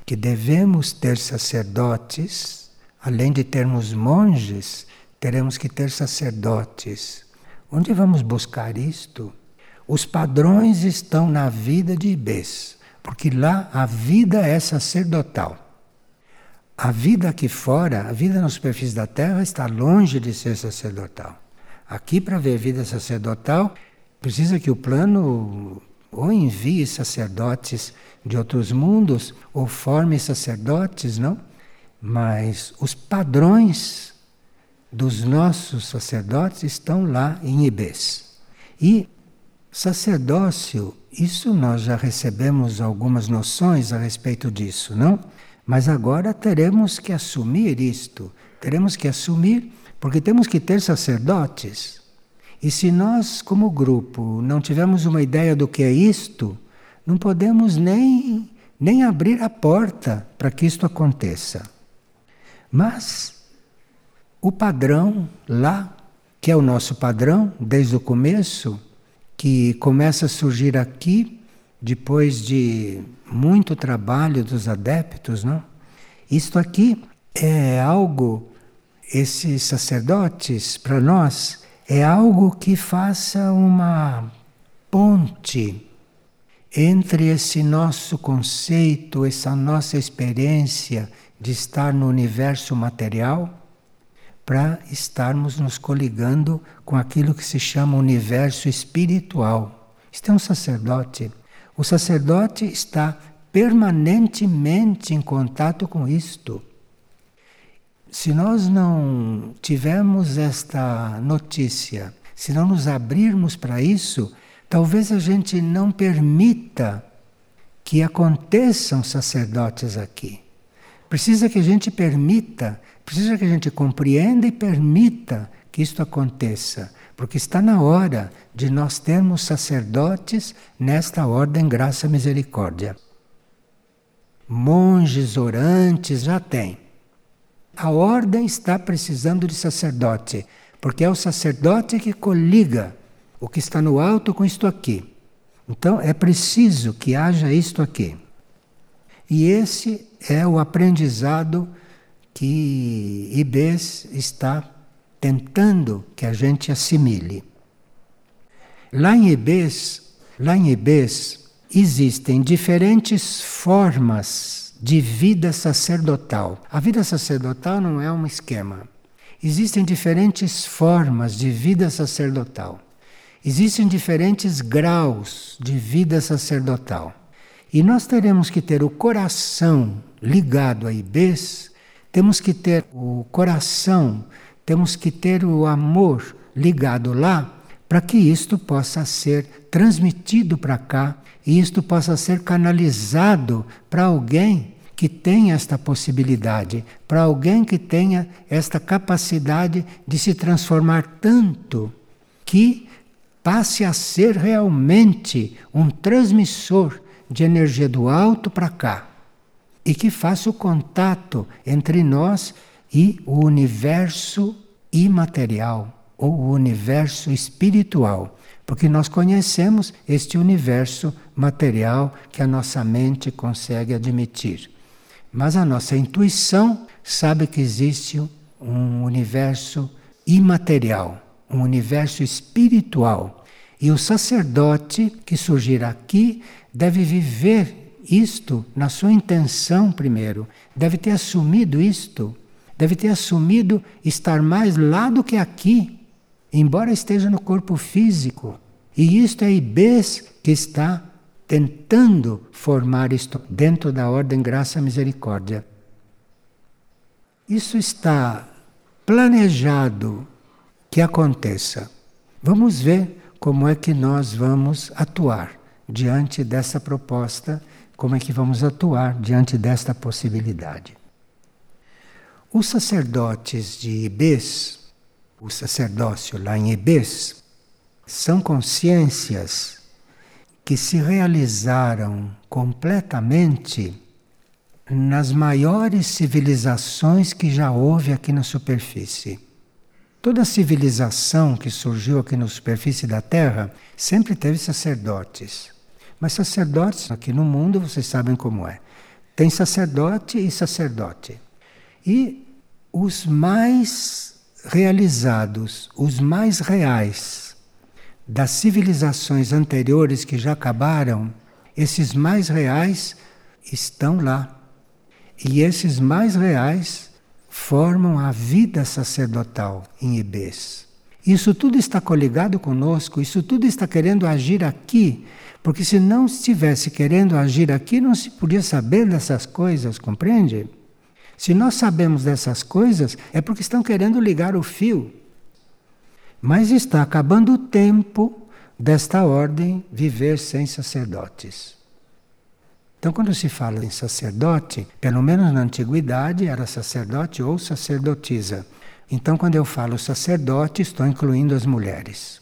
que devemos ter sacerdotes, além de termos monges, teremos que ter sacerdotes. Onde vamos buscar isto? Os padrões estão na vida de Ibês, porque lá a vida é sacerdotal. A vida aqui fora, a vida na superfície da terra, está longe de ser sacerdotal. Aqui, para ver vida sacerdotal, Precisa que o plano ou envie sacerdotes de outros mundos ou forme sacerdotes, não? Mas os padrões dos nossos sacerdotes estão lá em Ibês. E sacerdócio, isso nós já recebemos algumas noções a respeito disso, não? Mas agora teremos que assumir isto. Teremos que assumir, porque temos que ter sacerdotes. E se nós, como grupo, não tivermos uma ideia do que é isto, não podemos nem nem abrir a porta para que isto aconteça. Mas o padrão lá, que é o nosso padrão desde o começo, que começa a surgir aqui depois de muito trabalho dos adeptos, não? Isto aqui é algo, esses sacerdotes, para nós, é algo que faça uma ponte entre esse nosso conceito, essa nossa experiência de estar no universo material, para estarmos nos coligando com aquilo que se chama universo espiritual. Isto é um sacerdote. O sacerdote está permanentemente em contato com isto. Se nós não tivermos esta notícia, se não nos abrirmos para isso, talvez a gente não permita que aconteçam sacerdotes aqui. Precisa que a gente permita, precisa que a gente compreenda e permita que isto aconteça, porque está na hora de nós termos sacerdotes nesta ordem graça e misericórdia. Monges, orantes já tem. A ordem está precisando de sacerdote, porque é o sacerdote que coliga o que está no alto com isto aqui. Então é preciso que haja isto aqui. E esse é o aprendizado que Ibes está tentando que a gente assimile. Lá em Ibes, lá em Ibes existem diferentes formas de vida sacerdotal. A vida sacerdotal não é um esquema. Existem diferentes formas de vida sacerdotal. Existem diferentes graus de vida sacerdotal. E nós teremos que ter o coração ligado a Ibês, temos que ter o coração, temos que ter o amor ligado lá, para que isto possa ser transmitido para cá e isto possa ser canalizado para alguém que tenha esta possibilidade, para alguém que tenha esta capacidade de se transformar tanto que passe a ser realmente um transmissor de energia do alto para cá e que faça o contato entre nós e o universo imaterial ou o universo espiritual, porque nós conhecemos este universo material que a nossa mente consegue admitir. Mas a nossa intuição sabe que existe um universo imaterial, um universo espiritual. E o sacerdote que surgir aqui deve viver isto na sua intenção primeiro, deve ter assumido isto, deve ter assumido estar mais lá do que aqui, embora esteja no corpo físico. E isto é Ibês que está tentando formar isto dentro da ordem graça misericórdia. Isso está planejado que aconteça. Vamos ver como é que nós vamos atuar diante dessa proposta, como é que vamos atuar diante desta possibilidade. Os sacerdotes de Ibês, o sacerdócio lá em Ibês, são consciências que se realizaram completamente nas maiores civilizações que já houve aqui na superfície. Toda civilização que surgiu aqui na superfície da Terra sempre teve sacerdotes. Mas sacerdotes aqui no mundo, vocês sabem como é. Tem sacerdote e sacerdote. E os mais realizados, os mais reais das civilizações anteriores que já acabaram, esses mais reais estão lá. E esses mais reais formam a vida sacerdotal em Ibês. Isso tudo está coligado conosco, isso tudo está querendo agir aqui porque se não estivesse querendo agir aqui, não se podia saber dessas coisas, compreende? Se nós sabemos dessas coisas, é porque estão querendo ligar o fio. Mas está acabando o tempo desta ordem viver sem sacerdotes. Então, quando se fala em sacerdote, pelo menos na antiguidade era sacerdote ou sacerdotisa. Então, quando eu falo sacerdote, estou incluindo as mulheres.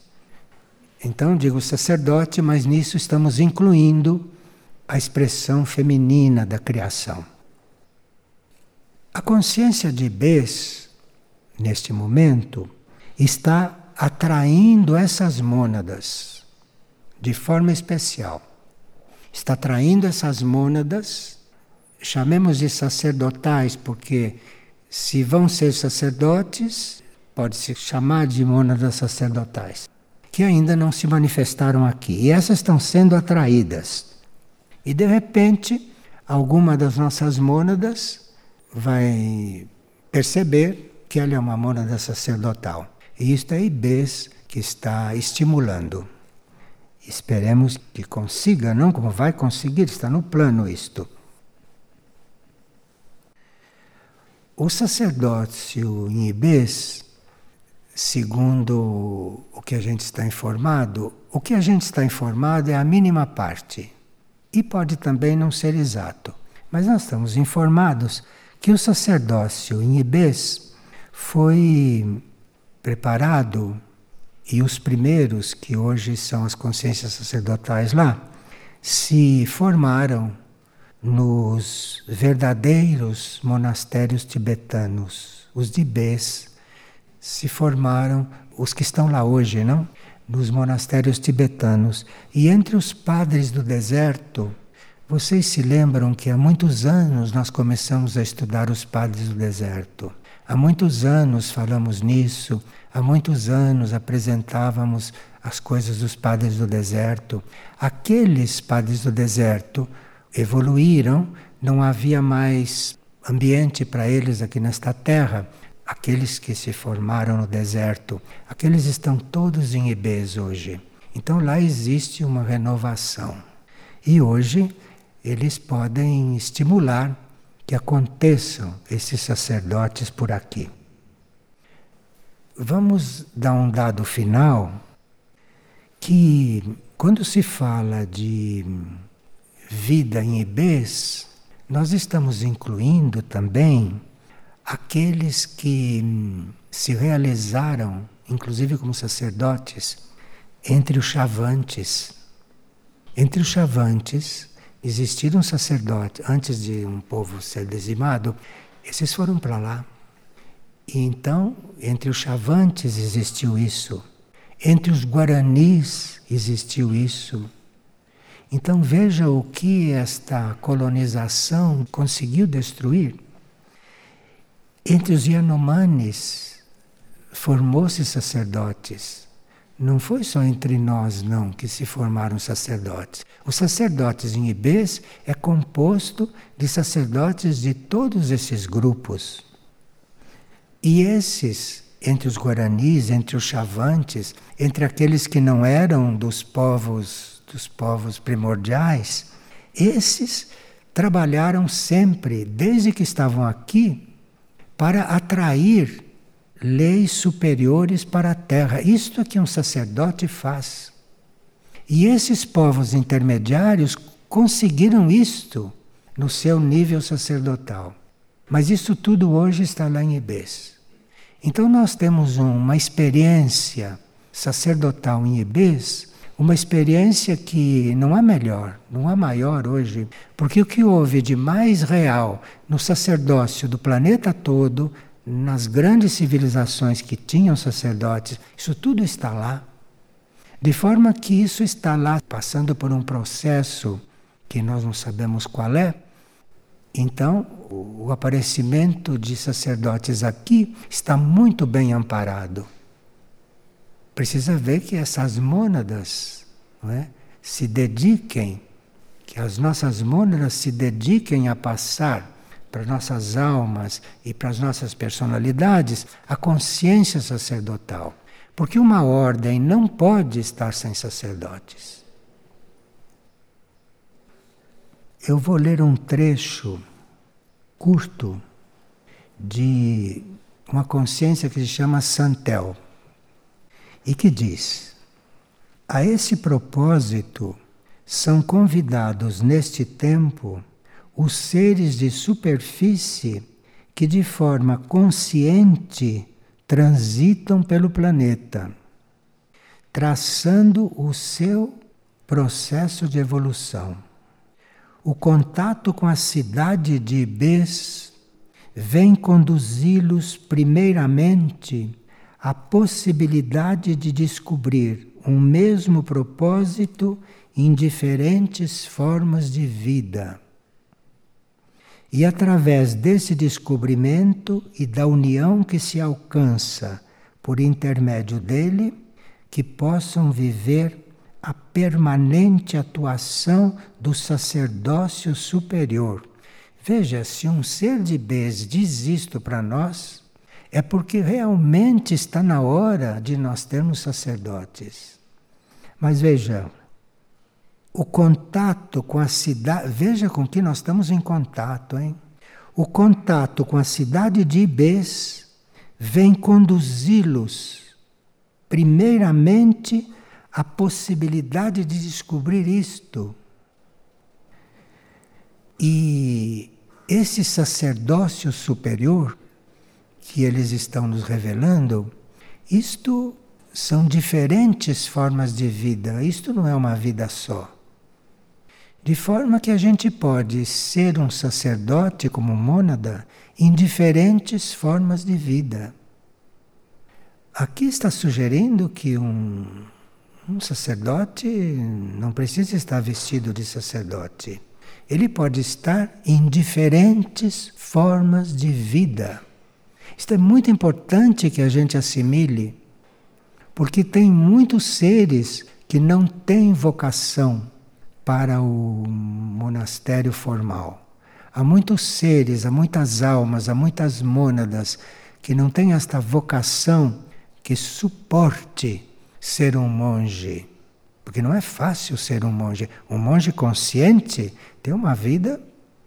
Então digo sacerdote, mas nisso estamos incluindo a expressão feminina da criação. A consciência de Bes, neste momento, está atraindo essas mônadas de forma especial. Está atraindo essas mônadas, chamemos de sacerdotais, porque se vão ser sacerdotes, pode-se chamar de mônadas sacerdotais, que ainda não se manifestaram aqui. E essas estão sendo atraídas. E de repente, alguma das nossas mônadas vai perceber que ela é uma mônada sacerdotal. E isto é Ibês que está estimulando. Esperemos que consiga, não como vai conseguir, está no plano isto. O sacerdócio em Ibês, segundo o que a gente está informado, o que a gente está informado é a mínima parte. E pode também não ser exato. Mas nós estamos informados que o sacerdócio em Ibês foi preparado e os primeiros, que hoje são as consciências sacerdotais lá, se formaram nos verdadeiros monastérios tibetanos, os de Bes, se formaram os que estão lá hoje, não? Nos monastérios tibetanos. E entre os padres do deserto, vocês se lembram que há muitos anos nós começamos a estudar os padres do deserto. Há muitos anos falamos nisso, há muitos anos apresentávamos as coisas dos padres do deserto. Aqueles padres do deserto evoluíram, não havia mais ambiente para eles aqui nesta terra. Aqueles que se formaram no deserto, aqueles estão todos em Ibês hoje. Então lá existe uma renovação. E hoje eles podem estimular que aconteçam esses sacerdotes por aqui. Vamos dar um dado final que quando se fala de vida em Ibês, nós estamos incluindo também aqueles que se realizaram, inclusive como sacerdotes, entre os chavantes. Entre os chavantes existiram sacerdotes antes de um povo ser dizimado, esses foram para lá. E então, entre os chavantes existiu isso, entre os guaranis existiu isso. Então veja o que esta colonização conseguiu destruir. Entre os Yanomamis formou-se sacerdotes. Não foi só entre nós, não, que se formaram sacerdotes. Os sacerdotes em Ibês é composto de sacerdotes de todos esses grupos. E esses, entre os guaranis, entre os chavantes, entre aqueles que não eram dos povos, dos povos primordiais, esses trabalharam sempre, desde que estavam aqui, para atrair leis superiores para a terra. Isto é que um sacerdote faz. E esses povos intermediários conseguiram isto no seu nível sacerdotal. Mas isso tudo hoje está lá em Ibês. Então nós temos uma experiência sacerdotal em Ibês, uma experiência que não há melhor, não há maior hoje, porque o que houve de mais real no sacerdócio do planeta todo nas grandes civilizações que tinham sacerdotes, isso tudo está lá. De forma que isso está lá, passando por um processo que nós não sabemos qual é. Então, o aparecimento de sacerdotes aqui está muito bem amparado. Precisa ver que essas mônadas é, se dediquem, que as nossas mônadas se dediquem a passar para nossas almas e para as nossas personalidades a consciência sacerdotal. Porque uma ordem não pode estar sem sacerdotes. Eu vou ler um trecho curto de uma consciência que se chama Santel e que diz: A esse propósito são convidados neste tempo os seres de superfície que de forma consciente transitam pelo planeta, traçando o seu processo de evolução. o contato com a cidade de Ibês vem conduzi-los primeiramente à possibilidade de descobrir um mesmo propósito em diferentes formas de vida. E através desse descobrimento e da união que se alcança por intermédio dele, que possam viver a permanente atuação do sacerdócio superior. Veja, se um ser de Bes diz isto para nós, é porque realmente está na hora de nós termos sacerdotes. Mas veja, o contato com a cidade, veja com que nós estamos em contato, hein? O contato com a cidade de Ibês vem conduzi-los, primeiramente, à possibilidade de descobrir isto. E esse sacerdócio superior que eles estão nos revelando, isto são diferentes formas de vida, isto não é uma vida só. De forma que a gente pode ser um sacerdote como mônada em diferentes formas de vida. Aqui está sugerindo que um, um sacerdote não precisa estar vestido de sacerdote. Ele pode estar em diferentes formas de vida. Isto é muito importante que a gente assimile, porque tem muitos seres que não têm vocação para o monastério formal. Há muitos seres, há muitas almas, há muitas mônadas que não têm esta vocação que suporte ser um monge. Porque não é fácil ser um monge. Um monge consciente tem uma vida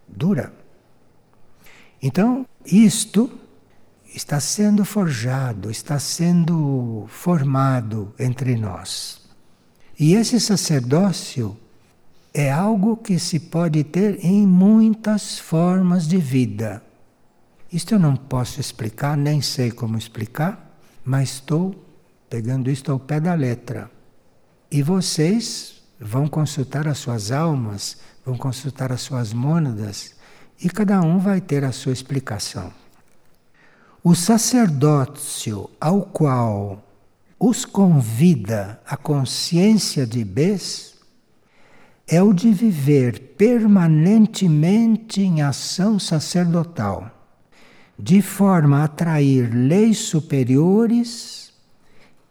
dura. Então, isto está sendo forjado, está sendo formado entre nós. E esse sacerdócio é algo que se pode ter em muitas formas de vida. Isto eu não posso explicar, nem sei como explicar, mas estou pegando isto ao pé da letra. E vocês vão consultar as suas almas, vão consultar as suas mônadas, e cada um vai ter a sua explicação. O sacerdócio ao qual os convida a consciência de Bes é o de viver permanentemente em ação sacerdotal, de forma a atrair leis superiores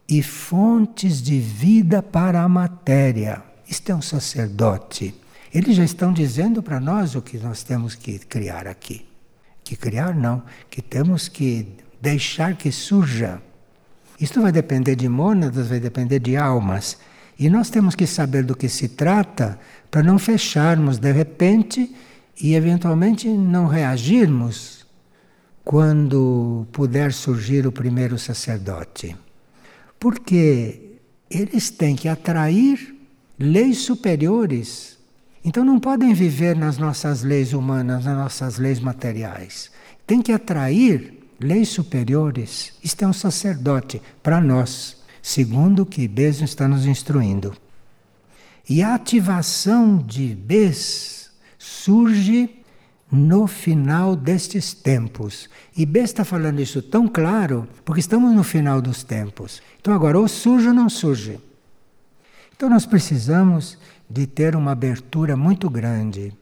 e fontes de vida para a matéria. Isto é um sacerdote. Eles já estão dizendo para nós o que nós temos que criar aqui. Que criar não, que temos que deixar que surja. Isto vai depender de mônadas, vai depender de almas. E nós temos que saber do que se trata para não fecharmos de repente e eventualmente não reagirmos quando puder surgir o primeiro sacerdote. Porque eles têm que atrair leis superiores. Então não podem viver nas nossas leis humanas, nas nossas leis materiais. Tem que atrair leis superiores. Isto é um sacerdote para nós segundo o que Bes está nos instruindo. E a ativação de Bes surge no final destes tempos. E Bes está falando isso tão claro porque estamos no final dos tempos. Então agora, ou surge ou não surge. Então nós precisamos de ter uma abertura muito grande.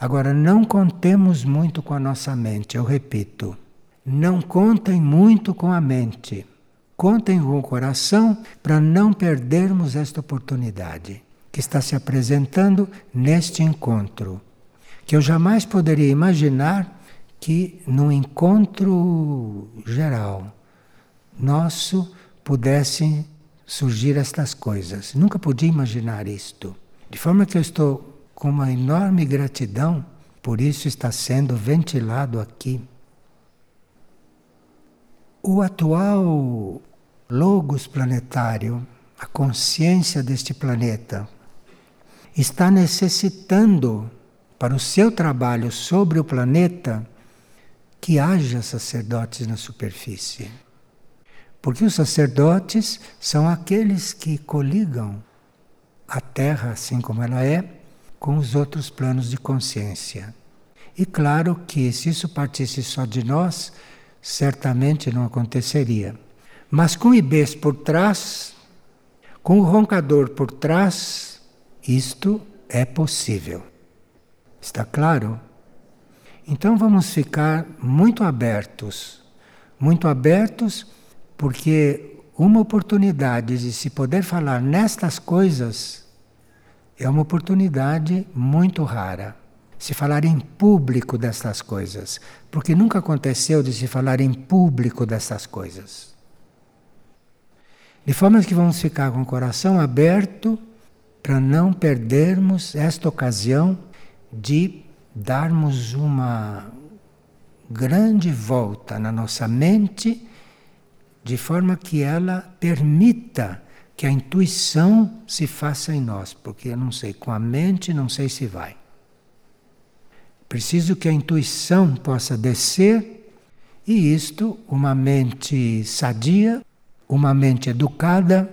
Agora, não contemos muito com a nossa mente, eu repito. Não contem muito com a mente. Contem com o coração para não perdermos esta oportunidade que está se apresentando neste encontro. Que eu jamais poderia imaginar que num encontro geral nosso pudessem surgir estas coisas. Nunca podia imaginar isto. De forma que eu estou com uma enorme gratidão por isso está sendo ventilado aqui. O atual logos planetário, a consciência deste planeta, está necessitando para o seu trabalho sobre o planeta que haja sacerdotes na superfície. Porque os sacerdotes são aqueles que coligam a Terra assim como ela é com os outros planos de consciência. E claro que se isso partisse só de nós, certamente não aconteceria. Mas com o IBES por trás, com o roncador por trás, isto é possível. Está claro? Então vamos ficar muito abertos, muito abertos, porque uma oportunidade de se poder falar nestas coisas é uma oportunidade muito rara se falar em público destas coisas, porque nunca aconteceu de se falar em público dessas coisas. De forma que vamos ficar com o coração aberto para não perdermos esta ocasião de darmos uma grande volta na nossa mente, de forma que ela permita que a intuição se faça em nós, porque eu não sei, com a mente não sei se vai. Preciso que a intuição possa descer e isto, uma mente sadia, uma mente educada,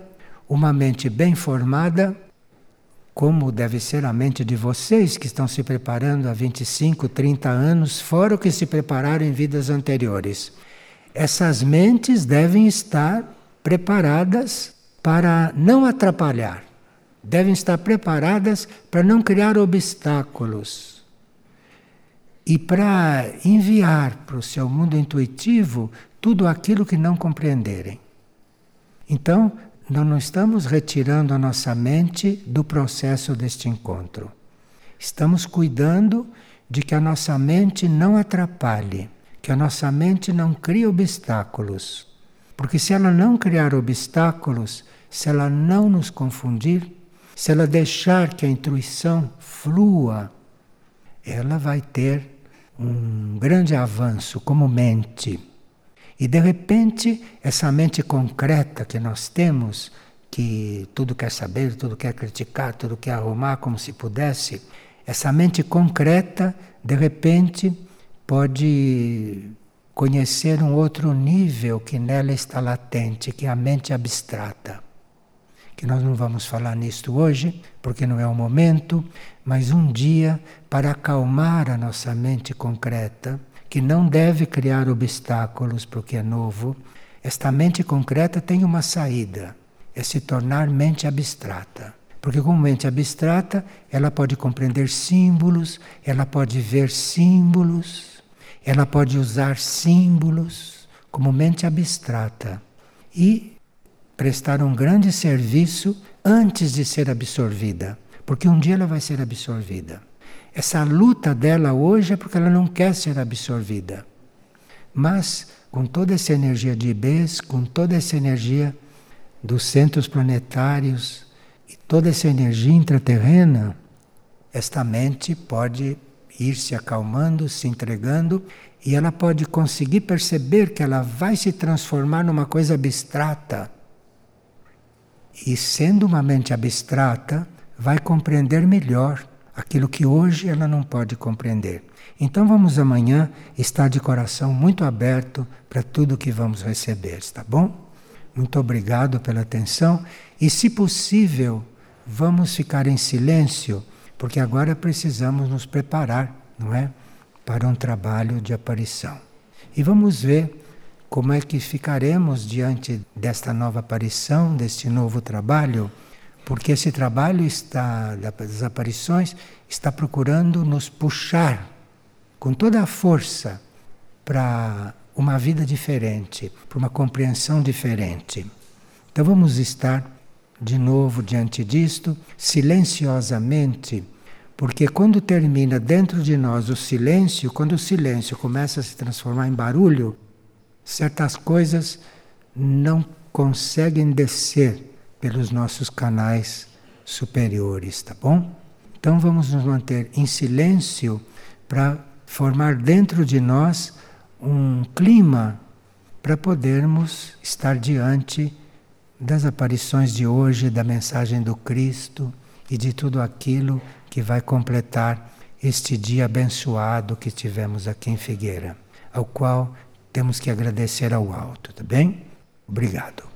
uma mente bem formada, como deve ser a mente de vocês que estão se preparando há 25, 30 anos, fora o que se prepararam em vidas anteriores. Essas mentes devem estar preparadas para não atrapalhar, devem estar preparadas para não criar obstáculos e para enviar para o seu mundo intuitivo tudo aquilo que não compreenderem. Então, nós não estamos retirando a nossa mente do processo deste encontro. Estamos cuidando de que a nossa mente não atrapalhe, que a nossa mente não crie obstáculos. Porque se ela não criar obstáculos, se ela não nos confundir, se ela deixar que a intuição flua, ela vai ter um grande avanço como mente. E de repente, essa mente concreta que nós temos, que tudo quer saber, tudo quer criticar, tudo quer arrumar como se pudesse, essa mente concreta, de repente, pode conhecer um outro nível que nela está latente, que é a mente abstrata. Que nós não vamos falar nisto hoje, porque não é o momento, mas um dia para acalmar a nossa mente concreta, que não deve criar obstáculos para o que é novo. Esta mente concreta tem uma saída, é se tornar mente abstrata. Porque como mente abstrata, ela pode compreender símbolos, ela pode ver símbolos, ela pode usar símbolos como mente abstrata. E prestar um grande serviço antes de ser absorvida, porque um dia ela vai ser absorvida. Essa luta dela hoje é porque ela não quer ser absorvida. Mas com toda essa energia de IBES, com toda essa energia dos centros planetários e toda essa energia intraterrena, esta mente pode ir se acalmando, se entregando e ela pode conseguir perceber que ela vai se transformar numa coisa abstrata e sendo uma mente abstrata, vai compreender melhor aquilo que hoje ela não pode compreender. Então vamos amanhã estar de coração muito aberto para tudo que vamos receber, está bom? Muito obrigado pela atenção e, se possível, vamos ficar em silêncio, porque agora precisamos nos preparar, não é? Para um trabalho de aparição. E vamos ver como é que ficaremos diante desta nova aparição, deste novo trabalho? Porque esse trabalho está das aparições está procurando nos puxar com toda a força para uma vida diferente, para uma compreensão diferente. Então vamos estar de novo diante disto, silenciosamente, porque quando termina dentro de nós o silêncio, quando o silêncio começa a se transformar em barulho, certas coisas não conseguem descer pelos nossos canais superiores, tá bom? Então vamos nos manter em silêncio para formar dentro de nós um clima para podermos estar diante das aparições de hoje, da mensagem do Cristo e de tudo aquilo que vai completar este dia abençoado que tivemos aqui em Figueira, ao qual temos que agradecer ao alto, tá bem? Obrigado.